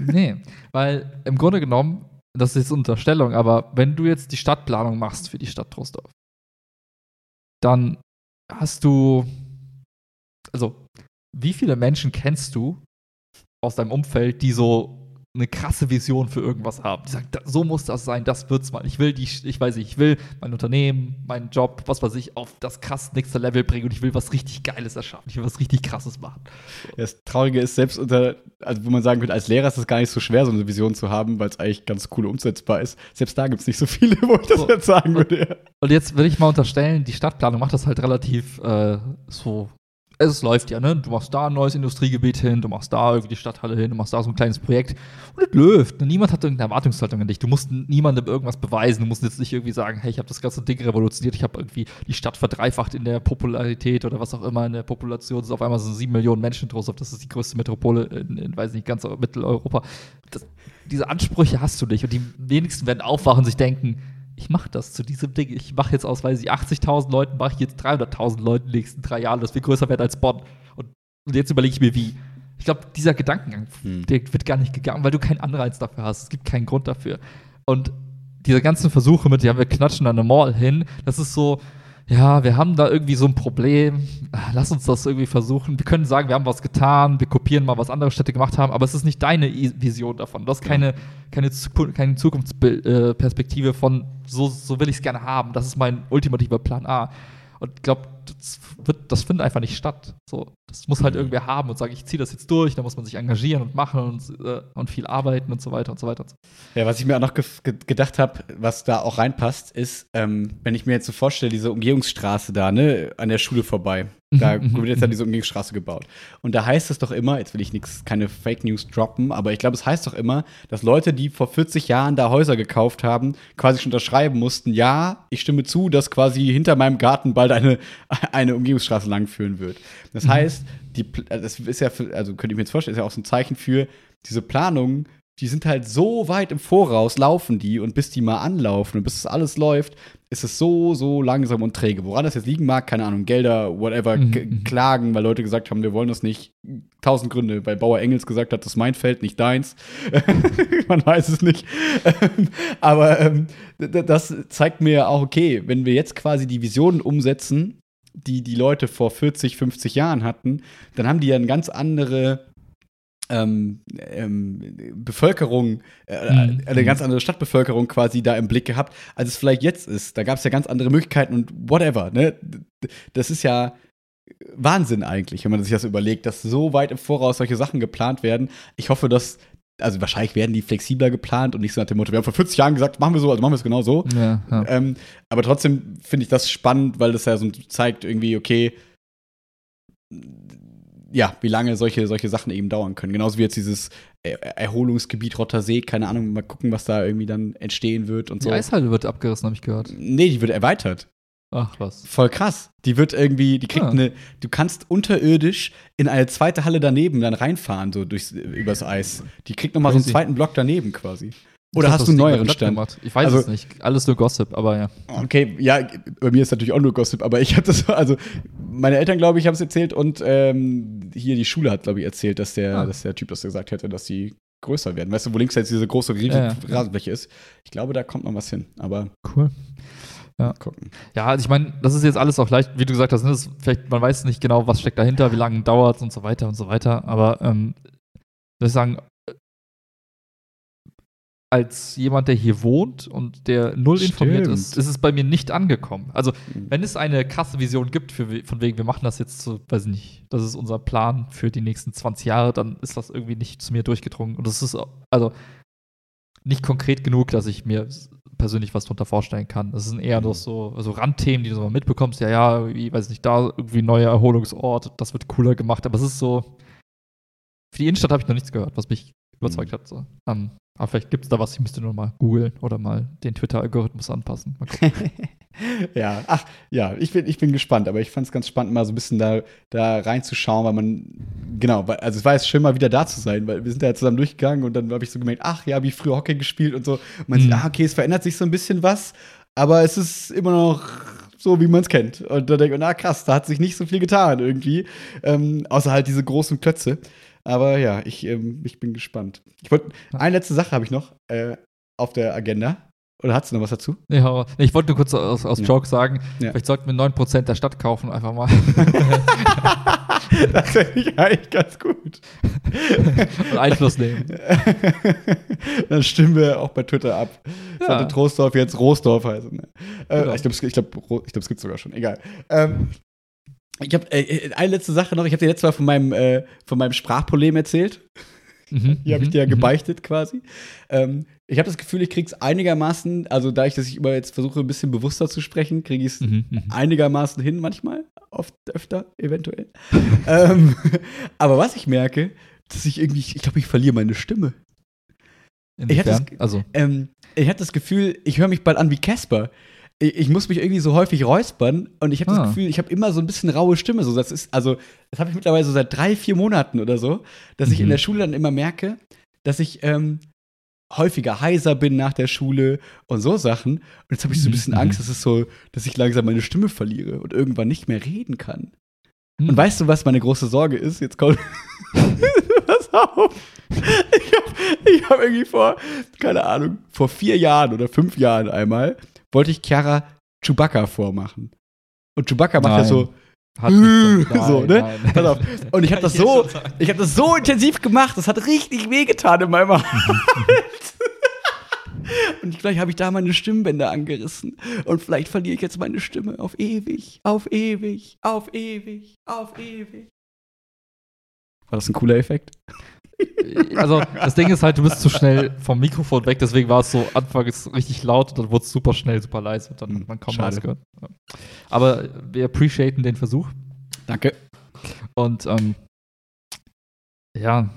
nee, weil im Grunde genommen, das ist Unterstellung, aber wenn du jetzt die Stadtplanung machst für die Stadt Trostorf, dann hast du, also, wie viele Menschen kennst du aus deinem Umfeld, die so eine krasse Vision für irgendwas haben. Die sagen, so muss das sein, das wird's mal. Ich will die, ich weiß nicht, ich will mein Unternehmen, meinen Job, was weiß ich, auf das krass nächste Level bringen und ich will was richtig Geiles erschaffen. Ich will was richtig krasses machen. Das Traurige ist, selbst unter, also wo man sagen könnte, als Lehrer ist es gar nicht so schwer, so eine Vision zu haben, weil es eigentlich ganz cool umsetzbar ist. Selbst da gibt es nicht so viele, wo ich das so. jetzt sagen würde. Und jetzt will ich mal unterstellen, die Stadtplanung macht das halt relativ äh, so es läuft ja, ne? Du machst da ein neues Industriegebiet hin, du machst da irgendwie die Stadthalle hin, du machst da so ein kleines Projekt und es läuft. Ne? Niemand hat irgendeine Erwartungshaltung an dich. Du musst niemandem irgendwas beweisen. Du musst jetzt nicht irgendwie sagen, hey, ich habe das ganze Ding revolutioniert, ich habe irgendwie die Stadt verdreifacht in der Popularität oder was auch immer in der Population. Es ist auf einmal so sieben Millionen Menschen draus, das ist die größte Metropole in, in weiß nicht, ganz Mitteleuropa. Das, diese Ansprüche hast du nicht und die wenigsten werden aufwachen und sich denken, ich mache das zu diesem Ding. Ich mache jetzt aus, weiß ich, 80.000 Leuten, mache ich jetzt 300.000 Leuten in den nächsten drei Jahren, das viel größer wird als Bonn. Und, und jetzt überlege ich mir, wie. Ich glaube, dieser Gedankengang, hm. der wird gar nicht gegangen, weil du keinen Anreiz dafür hast. Es gibt keinen Grund dafür. Und diese ganzen Versuche mit, ja, wir knatschen an eine Mall hin, das ist so, ja, wir haben da irgendwie so ein Problem, lass uns das irgendwie versuchen. Wir können sagen, wir haben was getan, wir kopieren mal, was andere Städte gemacht haben, aber es ist nicht deine Vision davon. Du hast keine, keine, keine Zukunftsperspektive von, so, so will ich es gerne haben, das ist mein ultimativer Plan A. Und ich glaube, das, das findet einfach nicht statt. So, das muss halt mhm. irgendwer haben und sagen, ich ziehe das jetzt durch, da muss man sich engagieren und machen und, äh, und viel arbeiten und so weiter und so weiter. Ja, was ich mir auch noch ge gedacht habe, was da auch reinpasst, ist, ähm, wenn ich mir jetzt so vorstelle, diese Umgehungsstraße da, ne, an der Schule vorbei. Da mhm, wird jetzt ja mhm. diese Umgehungsstraße gebaut. Und da heißt es doch immer, jetzt will ich nichts, keine Fake News droppen, aber ich glaube, es heißt doch immer, dass Leute, die vor 40 Jahren da Häuser gekauft haben, quasi schon unterschreiben mussten, ja, ich stimme zu, dass quasi hinter meinem Garten bald eine, eine Umgehungsstraße langführen wird. Das mhm. heißt, die, das ist ja, für, also könnte ich mir jetzt vorstellen, ist ja auch so ein Zeichen für diese Planung die sind halt so weit im Voraus, laufen die und bis die mal anlaufen und bis das alles läuft, ist es so, so langsam und träge. Woran das jetzt liegen mag, keine Ahnung, Gelder, whatever, mhm. mhm. klagen, weil Leute gesagt haben, wir wollen das nicht. Tausend Gründe, weil Bauer Engels gesagt hat, das ist mein Feld, nicht deins. Man weiß es nicht. Aber ähm, das zeigt mir auch, okay, wenn wir jetzt quasi die Visionen umsetzen, die die Leute vor 40, 50 Jahren hatten, dann haben die ja eine ganz andere ähm, ähm, Bevölkerung, äh, mhm. eine ganz andere Stadtbevölkerung quasi da im Blick gehabt, als es vielleicht jetzt ist. Da gab es ja ganz andere Möglichkeiten und whatever. Ne? Das ist ja Wahnsinn eigentlich, wenn man sich das überlegt, dass so weit im Voraus solche Sachen geplant werden. Ich hoffe, dass also wahrscheinlich werden die flexibler geplant und nicht so nach dem Motto, wir haben vor 40 Jahren gesagt, machen wir so, also machen wir es genau so. Ja, ja. Ähm, aber trotzdem finde ich das spannend, weil das ja so zeigt irgendwie, okay, ja, wie lange solche, solche Sachen eben dauern können. Genauso wie jetzt dieses Erholungsgebiet Rottersee, keine Ahnung, mal gucken, was da irgendwie dann entstehen wird und so. Die Eishalle wird abgerissen, habe ich gehört. Nee, die wird erweitert. Ach was. Voll krass. Die wird irgendwie, die kriegt ah. eine, du kannst unterirdisch in eine zweite Halle daneben dann reinfahren, so durchs, übers Eis. Die kriegt nochmal so einen zweiten Block daneben quasi. Oder hast du einen neueren Stand? Gemacht. Ich weiß also, es nicht. Alles nur Gossip, aber ja. Okay, ja, bei mir ist natürlich auch nur Gossip, aber ich habe das, also meine Eltern, glaube ich, haben es erzählt und ähm, hier die Schule hat, glaube ich, erzählt, dass der, ah. dass der Typ das gesagt hätte, dass die größer werden. Weißt du, wo links jetzt diese große ja, ja. Rasenfläche ist? Ich glaube, da kommt noch was hin, aber. Cool. Ja. Gucken. ja, also ich meine, das ist jetzt alles auch leicht, wie du gesagt hast, ne, vielleicht, man weiß nicht genau, was steckt dahinter, wie lange dauert es und so weiter und so weiter, aber ähm, ich sagen, als jemand, der hier wohnt und der null Stimmt. informiert ist, ist es bei mir nicht angekommen. Also, mhm. wenn es eine krasse Vision gibt, für, von wegen, wir machen das jetzt so, weiß ich nicht, das ist unser Plan für die nächsten 20 Jahre, dann ist das irgendwie nicht zu mir durchgedrungen. Und das ist also nicht konkret genug, dass ich mir persönlich was darunter vorstellen kann. Das sind eher mhm. so also Randthemen, die du so mal mitbekommst. Ja, ja, ich weiß nicht, da irgendwie ein neuer Erholungsort, das wird cooler gemacht. Aber es ist so, für die Innenstadt habe ich noch nichts gehört, was mich überzeugt mhm. hat. So. Um, aber vielleicht gibt es da was, ich müsste nur mal googeln oder mal den Twitter-Algorithmus anpassen. ja, ach, ja, ich bin, ich bin gespannt, aber ich fand es ganz spannend, mal so ein bisschen da, da reinzuschauen, weil man, genau, also es war jetzt schön, mal wieder da zu sein, weil wir sind da ja zusammen durchgegangen und dann habe ich so gemerkt, ach ja, wie früher Hockey gespielt und so. Und man mhm. sieht, ah, okay, es verändert sich so ein bisschen was, aber es ist immer noch so, wie man es kennt. Und da denke ich, na krass, da hat sich nicht so viel getan irgendwie, ähm, außer halt diese großen Klötze. Aber ja, ich, ähm, ich bin gespannt. Ich wollte, eine letzte Sache habe ich noch äh, auf der Agenda. Oder hast du noch was dazu? Ja, ich wollte nur kurz aus, aus ja. Joke sagen, ja. vielleicht sollten wir 9% der Stadt kaufen, einfach mal. das finde ich eigentlich ganz gut. Und Einfluss nehmen. Dann stimmen wir auch bei Twitter ab. Ja. Sollte Troisdorf jetzt Roosdorf heißen. Ne? Äh, Genau. Ich glaube, ich glaub, ich glaub, es gibt sogar schon. Egal. Ähm, ich habe äh, eine letzte Sache noch. Ich habe dir letztes Mal von meinem, äh, von meinem Sprachproblem erzählt. Mhm. Hier habe ich mhm, dir ja mhm. gebeichtet quasi. Ähm, ich habe das Gefühl, ich krieg's einigermaßen, also da ich, dass ich immer jetzt versuche, ein bisschen bewusster zu sprechen, kriege ich es Mhm, einigermaßen hin manchmal, oft öfter, eventuell. ähm, aber was ich merke, dass ich irgendwie, ich glaube, ich verliere meine Stimme. Ich hatte Inwiefern? das- also, Ähm, ich hatte das Gefühl, ich höre mich bald an wie Casper. Ich, ich muss mich irgendwie so häufig räuspern und ich habe Ah. das Gefühl, ich habe immer so ein bisschen raue Stimme. So, das ist, also, das habe ich mittlerweile so seit drei, vier Monaten oder so, dass ich in Mhm. der Schule dann immer merke, dass ich ähm, häufiger heiser bin nach der Schule und so Sachen. Und jetzt habe ich so ein bisschen Mhm. Angst, dass es so, dass ich langsam meine Stimme verliere und irgendwann nicht mehr reden kann. hm. Und weißt du, was meine große Sorge ist? Jetzt kommt. Pass auf. Ich habe hab irgendwie vor, keine Ahnung, vor vier Jahren oder fünf Jahren einmal, wollte ich Chiara Chewbacca vormachen. Und Chewbacca macht ja Nein. so. Hat damit- so, Nein, ne? nein. Pass auf. Und ich habe das so, ich habe das so intensiv gemacht, das hat richtig wehgetan in meinem Hals. Und vielleicht habe ich da meine Stimmbänder angerissen. Und vielleicht verliere ich jetzt meine Stimme auf ewig, auf ewig, auf ewig, auf ewig. War das ein cooler Effekt? Also, das Ding ist halt, du bist zu schnell vom Mikrofon weg, deswegen war es so anfangs richtig laut und dann wurde es super schnell, super leise und dann Hm, hat man kaum was gehört. Ja. Aber wir appreciaten den Versuch Danke. und ähm, ja,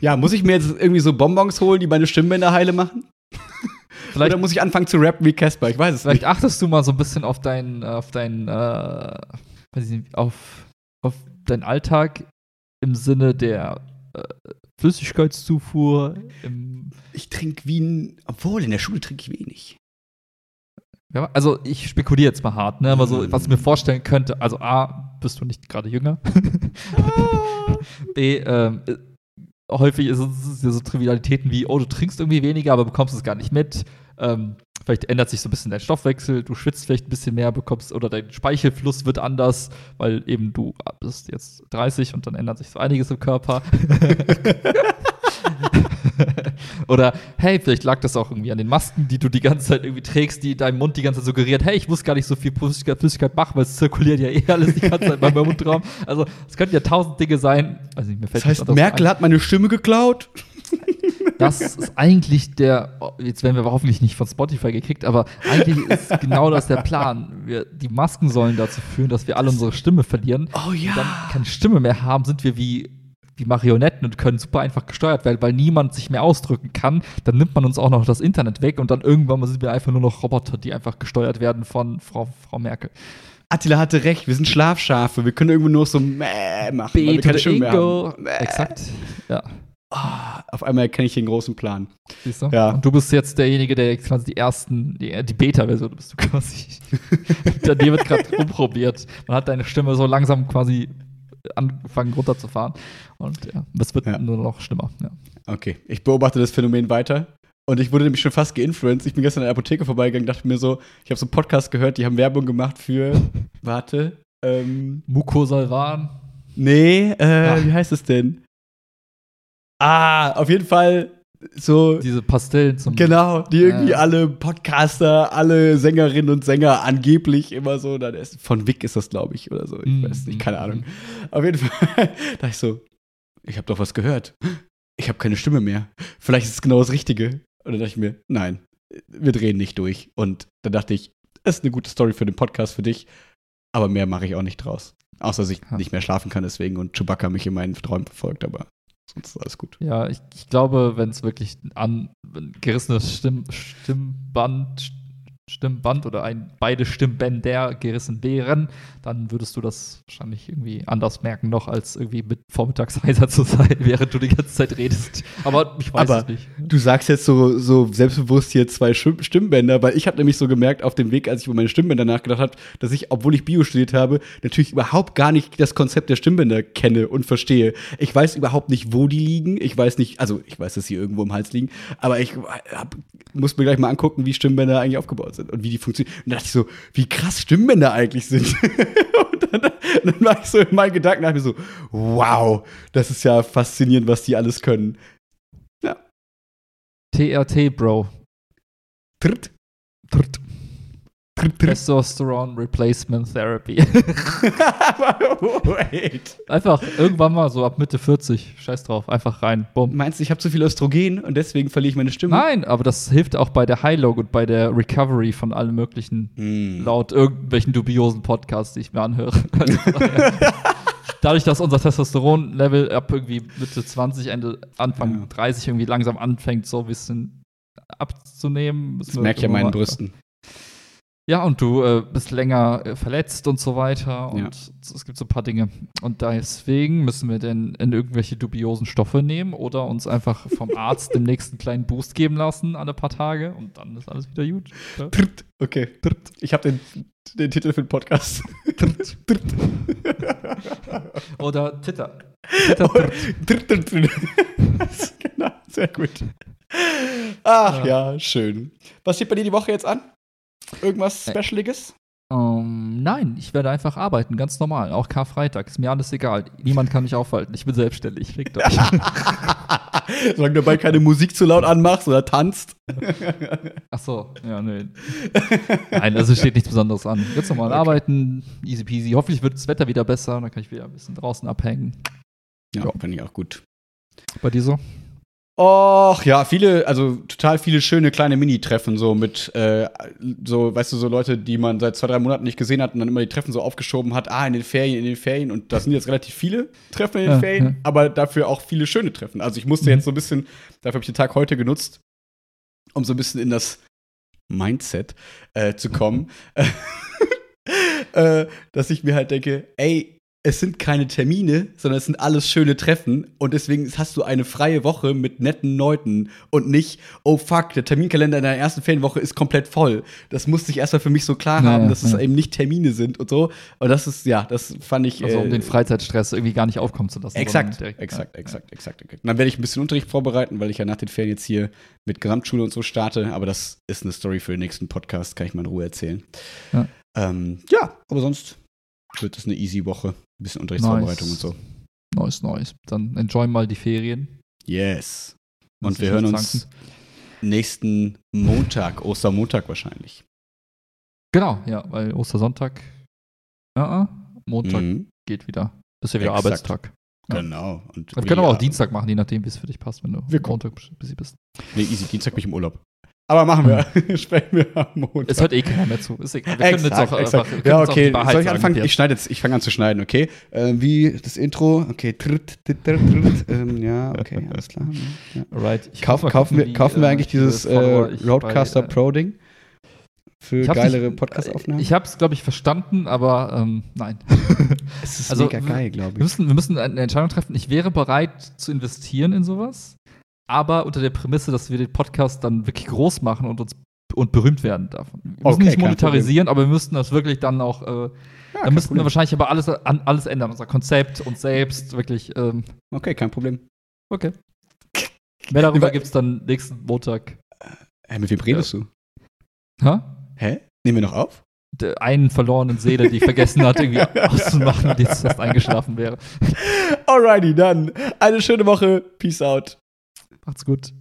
Ja, muss ich mir jetzt irgendwie so Bonbons holen, die meine Stimmbänder heile machen? vielleicht, Oder muss ich anfangen zu rappen wie Casper? Ich weiß es vielleicht nicht. achtest du mal so ein bisschen auf deinen, auf deinen, äh, weiß ich nicht, auf, auf deinen Alltag im Sinne der Flüssigkeitszufuhr, Ich trinke wie ein. Obwohl, in der Schule trinke ich wenig. Ja, also ich spekuliere jetzt mal hart, ne? Aber so, Mm. was ich mir vorstellen könnte, also A, bist du nicht gerade jünger. B, ähm, äh, häufig ist es ja so Trivialitäten wie, oh, du trinkst irgendwie weniger, aber bekommst es gar nicht mit. Ähm, vielleicht ändert sich so ein bisschen dein Stoffwechsel, du schwitzt vielleicht ein bisschen mehr, bekommst, oder dein Speichelfluss wird anders, weil eben du bist jetzt 30 und dann ändert sich so einiges im Körper. Oder hey, vielleicht lag das auch irgendwie an den Masken, die du die ganze Zeit irgendwie trägst, die deinem Mund die ganze Zeit suggeriert, hey, ich muss gar nicht so viel Flüssigkeit, Flüssigkeit machen, weil es zirkuliert ja eh alles die ganze Zeit bei meinem Mundraum. Also es könnten ja tausend Dinge sein. Also mir fällt Das heißt, Merkel ein. hat meine Stimme geklaut. Das ist eigentlich der, jetzt werden wir hoffentlich nicht von Spotify gekickt, aber eigentlich ist genau das der Plan. Wir, die Masken sollen dazu führen, dass wir alle unsere Stimme verlieren. Oh Und dann keine Stimme mehr haben, sind wir wie, wie Marionetten und können super einfach gesteuert werden, weil niemand sich mehr ausdrücken kann. Dann nimmt man uns auch noch das Internet weg und dann irgendwann sind wir einfach nur noch Roboter, die einfach gesteuert werden von Frau, Frau Merkel. Attila hatte recht, wir sind Schlafschafe. Wir können irgendwo nur so Mäh machen. weil wir keine Stimme mehr haben. Mäh. Exakt. Ja, Ah, auf einmal erkenne ich den großen Plan. siehst du? Ja. Und du bist jetzt derjenige, der quasi die ersten, die, die Beta-Version bist du quasi. dir wird gerade rumprobiert. Man hat deine Stimme so langsam quasi angefangen runterzufahren. Und ja, das wird Ja. nur noch schlimmer. Ja. Okay, ich beobachte das Phänomen weiter. Und ich wurde nämlich schon fast geinfluenced. Ich bin gestern in der Apotheke vorbeigegangen, dachte mir so, ich habe so einen Podcast gehört, die haben Werbung gemacht für, warte, ähm, Mucosalvan. nee, äh, Ach. wie heißt es denn? Ah, auf jeden Fall so, Diese Pastillen zum. genau, die irgendwie Ja. alle Podcaster, alle Sängerinnen und Sänger angeblich immer so, dann ist, von Vic ist das, glaube ich, oder so, ich Mhm. weiß nicht, keine Ahnung. Auf jeden Fall dachte ich so, ich habe doch was gehört. Ich habe keine Stimme mehr. Vielleicht ist es genau das Richtige. Und dann dachte ich mir, nein, wir drehen nicht durch. Und dann dachte ich, das ist eine gute Story für den Podcast für dich, aber mehr mache ich auch nicht draus. Außer, dass ich nicht mehr schlafen kann deswegen und Chewbacca mich in meinen Träumen verfolgt, aber sonst ist alles gut. Ja, ich, ich glaube, wenn es wirklich an gerissenes Stimm, Stimmband, Stimmband oder ein beide Stimmbänder gerissen wären, dann würdest du das wahrscheinlich irgendwie anders merken noch, als irgendwie mit vormittags heiser zu sein, während du die ganze Zeit redest. Aber ich weiß Aber es nicht. Du sagst jetzt so, so selbstbewusst hier zwei Stimm- Stimmbänder, weil ich habe nämlich so gemerkt auf dem Weg, als ich über meine Stimmbänder nachgedacht habe, dass ich, obwohl ich Bio studiert habe, natürlich überhaupt gar nicht das Konzept der Stimmbänder kenne und verstehe. Ich weiß überhaupt nicht, wo die liegen. Ich weiß nicht, also ich weiß, dass sie irgendwo im Hals liegen, aber ich hab, muss mir gleich mal angucken, wie Stimmbänder eigentlich aufgebaut sind und wie die funktionieren. Und da dachte ich so, wie krass Stimmbänder eigentlich sind. Und dann, dann war ich so in meinen Gedanken, dachte ich mir so, wow, das ist ja faszinierend, was die alles können. TRT, Bro. Tritt. Tritt. Testosterone Replacement Therapy. Wait. Einfach irgendwann mal so ab Mitte 40, scheiß drauf, einfach rein, bumm. Meinst du, ich habe zu viel Östrogen und deswegen verliere ich meine Stimme? Nein, aber das hilft auch bei der High-Log und bei der Recovery von allen möglichen, Hm. laut irgendwelchen dubiosen Podcasts, die ich mir anhöre. Dadurch, dass unser Testosteron-Level ab irgendwie Mitte 20, Ende, Anfang Ja. 30 irgendwie langsam anfängt, so ein bisschen abzunehmen. Das merke ich an meinen Brüsten. Ja, und du äh, bist länger äh, verletzt und so weiter. Und Ja. es gibt so ein paar Dinge. Und deswegen müssen wir denn in irgendwelche dubiosen Stoffe nehmen oder uns einfach vom Arzt den nächsten kleinen Boost geben lassen alle paar Tage und dann ist alles wieder gut. Ja. Tritt. Okay. Tritt. Ich habe den, den Titel für den Podcast. Tritt. Tritt. Oder Titter. Titter. Tritt, tritt, tritt. genau, sehr gut. Ach ja. schön. Was steht bei dir die Woche jetzt an? Irgendwas Äh. Specialiges? Ähm, nein, ich werde einfach arbeiten, ganz normal. Auch Karfreitag, ist mir alles egal. Niemand kann mich aufhalten. Ich bin selbstständig. Fickt euch. Solange du dabei keine Musik zu laut anmachst oder tanzt. Ach so, ja, nee. Nein, also steht nichts Besonderes an. Ganz normal Okay. arbeiten, easy peasy. Hoffentlich wird das Wetter wieder besser, dann kann ich wieder ein bisschen draußen abhängen. Ja, Ja. finde ich auch gut. Bei dir so? Och, ja, viele, also total viele schöne kleine Mini-Treffen, so mit, äh, so, weißt du, so Leute, die man seit zwei, drei Monaten nicht gesehen hat und dann immer die Treffen so aufgeschoben hat, ah, in den Ferien, in den Ferien. Und das sind jetzt relativ viele Treffen in den Ja, Ferien, ja. aber dafür auch viele schöne Treffen. Also ich musste Mhm. jetzt so ein bisschen, dafür habe ich den Tag heute genutzt, um so ein bisschen in das Mindset äh, zu kommen, äh, dass ich mir halt denke, ey, es sind keine Termine, sondern es sind alles schöne Treffen und deswegen hast du eine freie Woche mit netten Leuten und nicht, oh fuck, der Terminkalender in der ersten Ferienwoche ist komplett voll. Das musste ich erstmal für mich so klar Ja, haben, ja, dass es ja. eben nicht Termine sind und so. Und das ist, ja, das fand ich. Also um äh, den Freizeitstress irgendwie gar nicht aufkommen zu lassen. Exakt, direkt- exakt, exakt, exakt, exakt. Und dann werde ich ein bisschen Unterricht vorbereiten, weil ich ja nach den Ferien jetzt hier mit Gesamtschule und so starte. Aber das ist eine Story für den nächsten Podcast, kann ich mal in Ruhe erzählen. Ja. Ähm, ja, aber sonst wird es eine easy Woche. Ein bisschen Unterrichtsvorbereitung Nice. und so. Neues, neues. Dann enjoy mal die Ferien. Yes. Und wir hören uns zanken. nächsten Montag, Ostermontag wahrscheinlich. Genau, ja, weil Ostersonntag, äh, Montag Mhm, geht wieder. Das ist ja wieder Exakt. Arbeitstag. Ja. Genau. Und Wir können aber auch Dienstag machen, je nachdem, wie es für dich passt, wenn du Wir. Montag busy bist. Nee, easy. Dienstag bin ich im Urlaub. Aber machen wir. Sprechen wir am Montag. Es hört eh keiner mehr zu. Ist egal. Wir können jetzt auch exakt. einfach. wir Ja, okay. Soll ich sagen anfangen? jetzt. Ich schneide jetzt, ich fange an zu schneiden, okay? Äh, wie das Intro, okay. Tritt, tritt, tritt, tritt. ähm, ja, okay, alles klar. Ja. Alright. Ich Kaufen, wir, die, kaufen wir eigentlich dieses äh, Roadcaster bei, äh, Pro Ding? Für geilere Podcast-Aufnahmen? Ich habe es, glaube ich, verstanden, aber ähm, nein. es ist also, mega geil, glaube Wir ich. müssen, wir müssen eine Entscheidung treffen. Ich wäre bereit zu investieren in sowas, aber unter der Prämisse, dass wir den Podcast dann wirklich groß machen und uns und berühmt werden davon. Wir müssen Okay, nicht monetarisieren, aber wir müssten das wirklich dann auch. Äh, Ja, dann müssten wir wahrscheinlich aber alles an alles ändern, unser Konzept, uns selbst wirklich. Ähm, Okay, kein Problem. okay. Mehr darüber Über- gibt es dann nächsten Montag. Hä, mit wem redest du? Ha? Hä? Nehmen wir noch auf? Der einen verlorenen Seele, die vergessen hat, irgendwie auszumachen und jetzt fast eingeschlafen wäre. Alrighty, dann eine schöne Woche. Peace out. Macht's gut.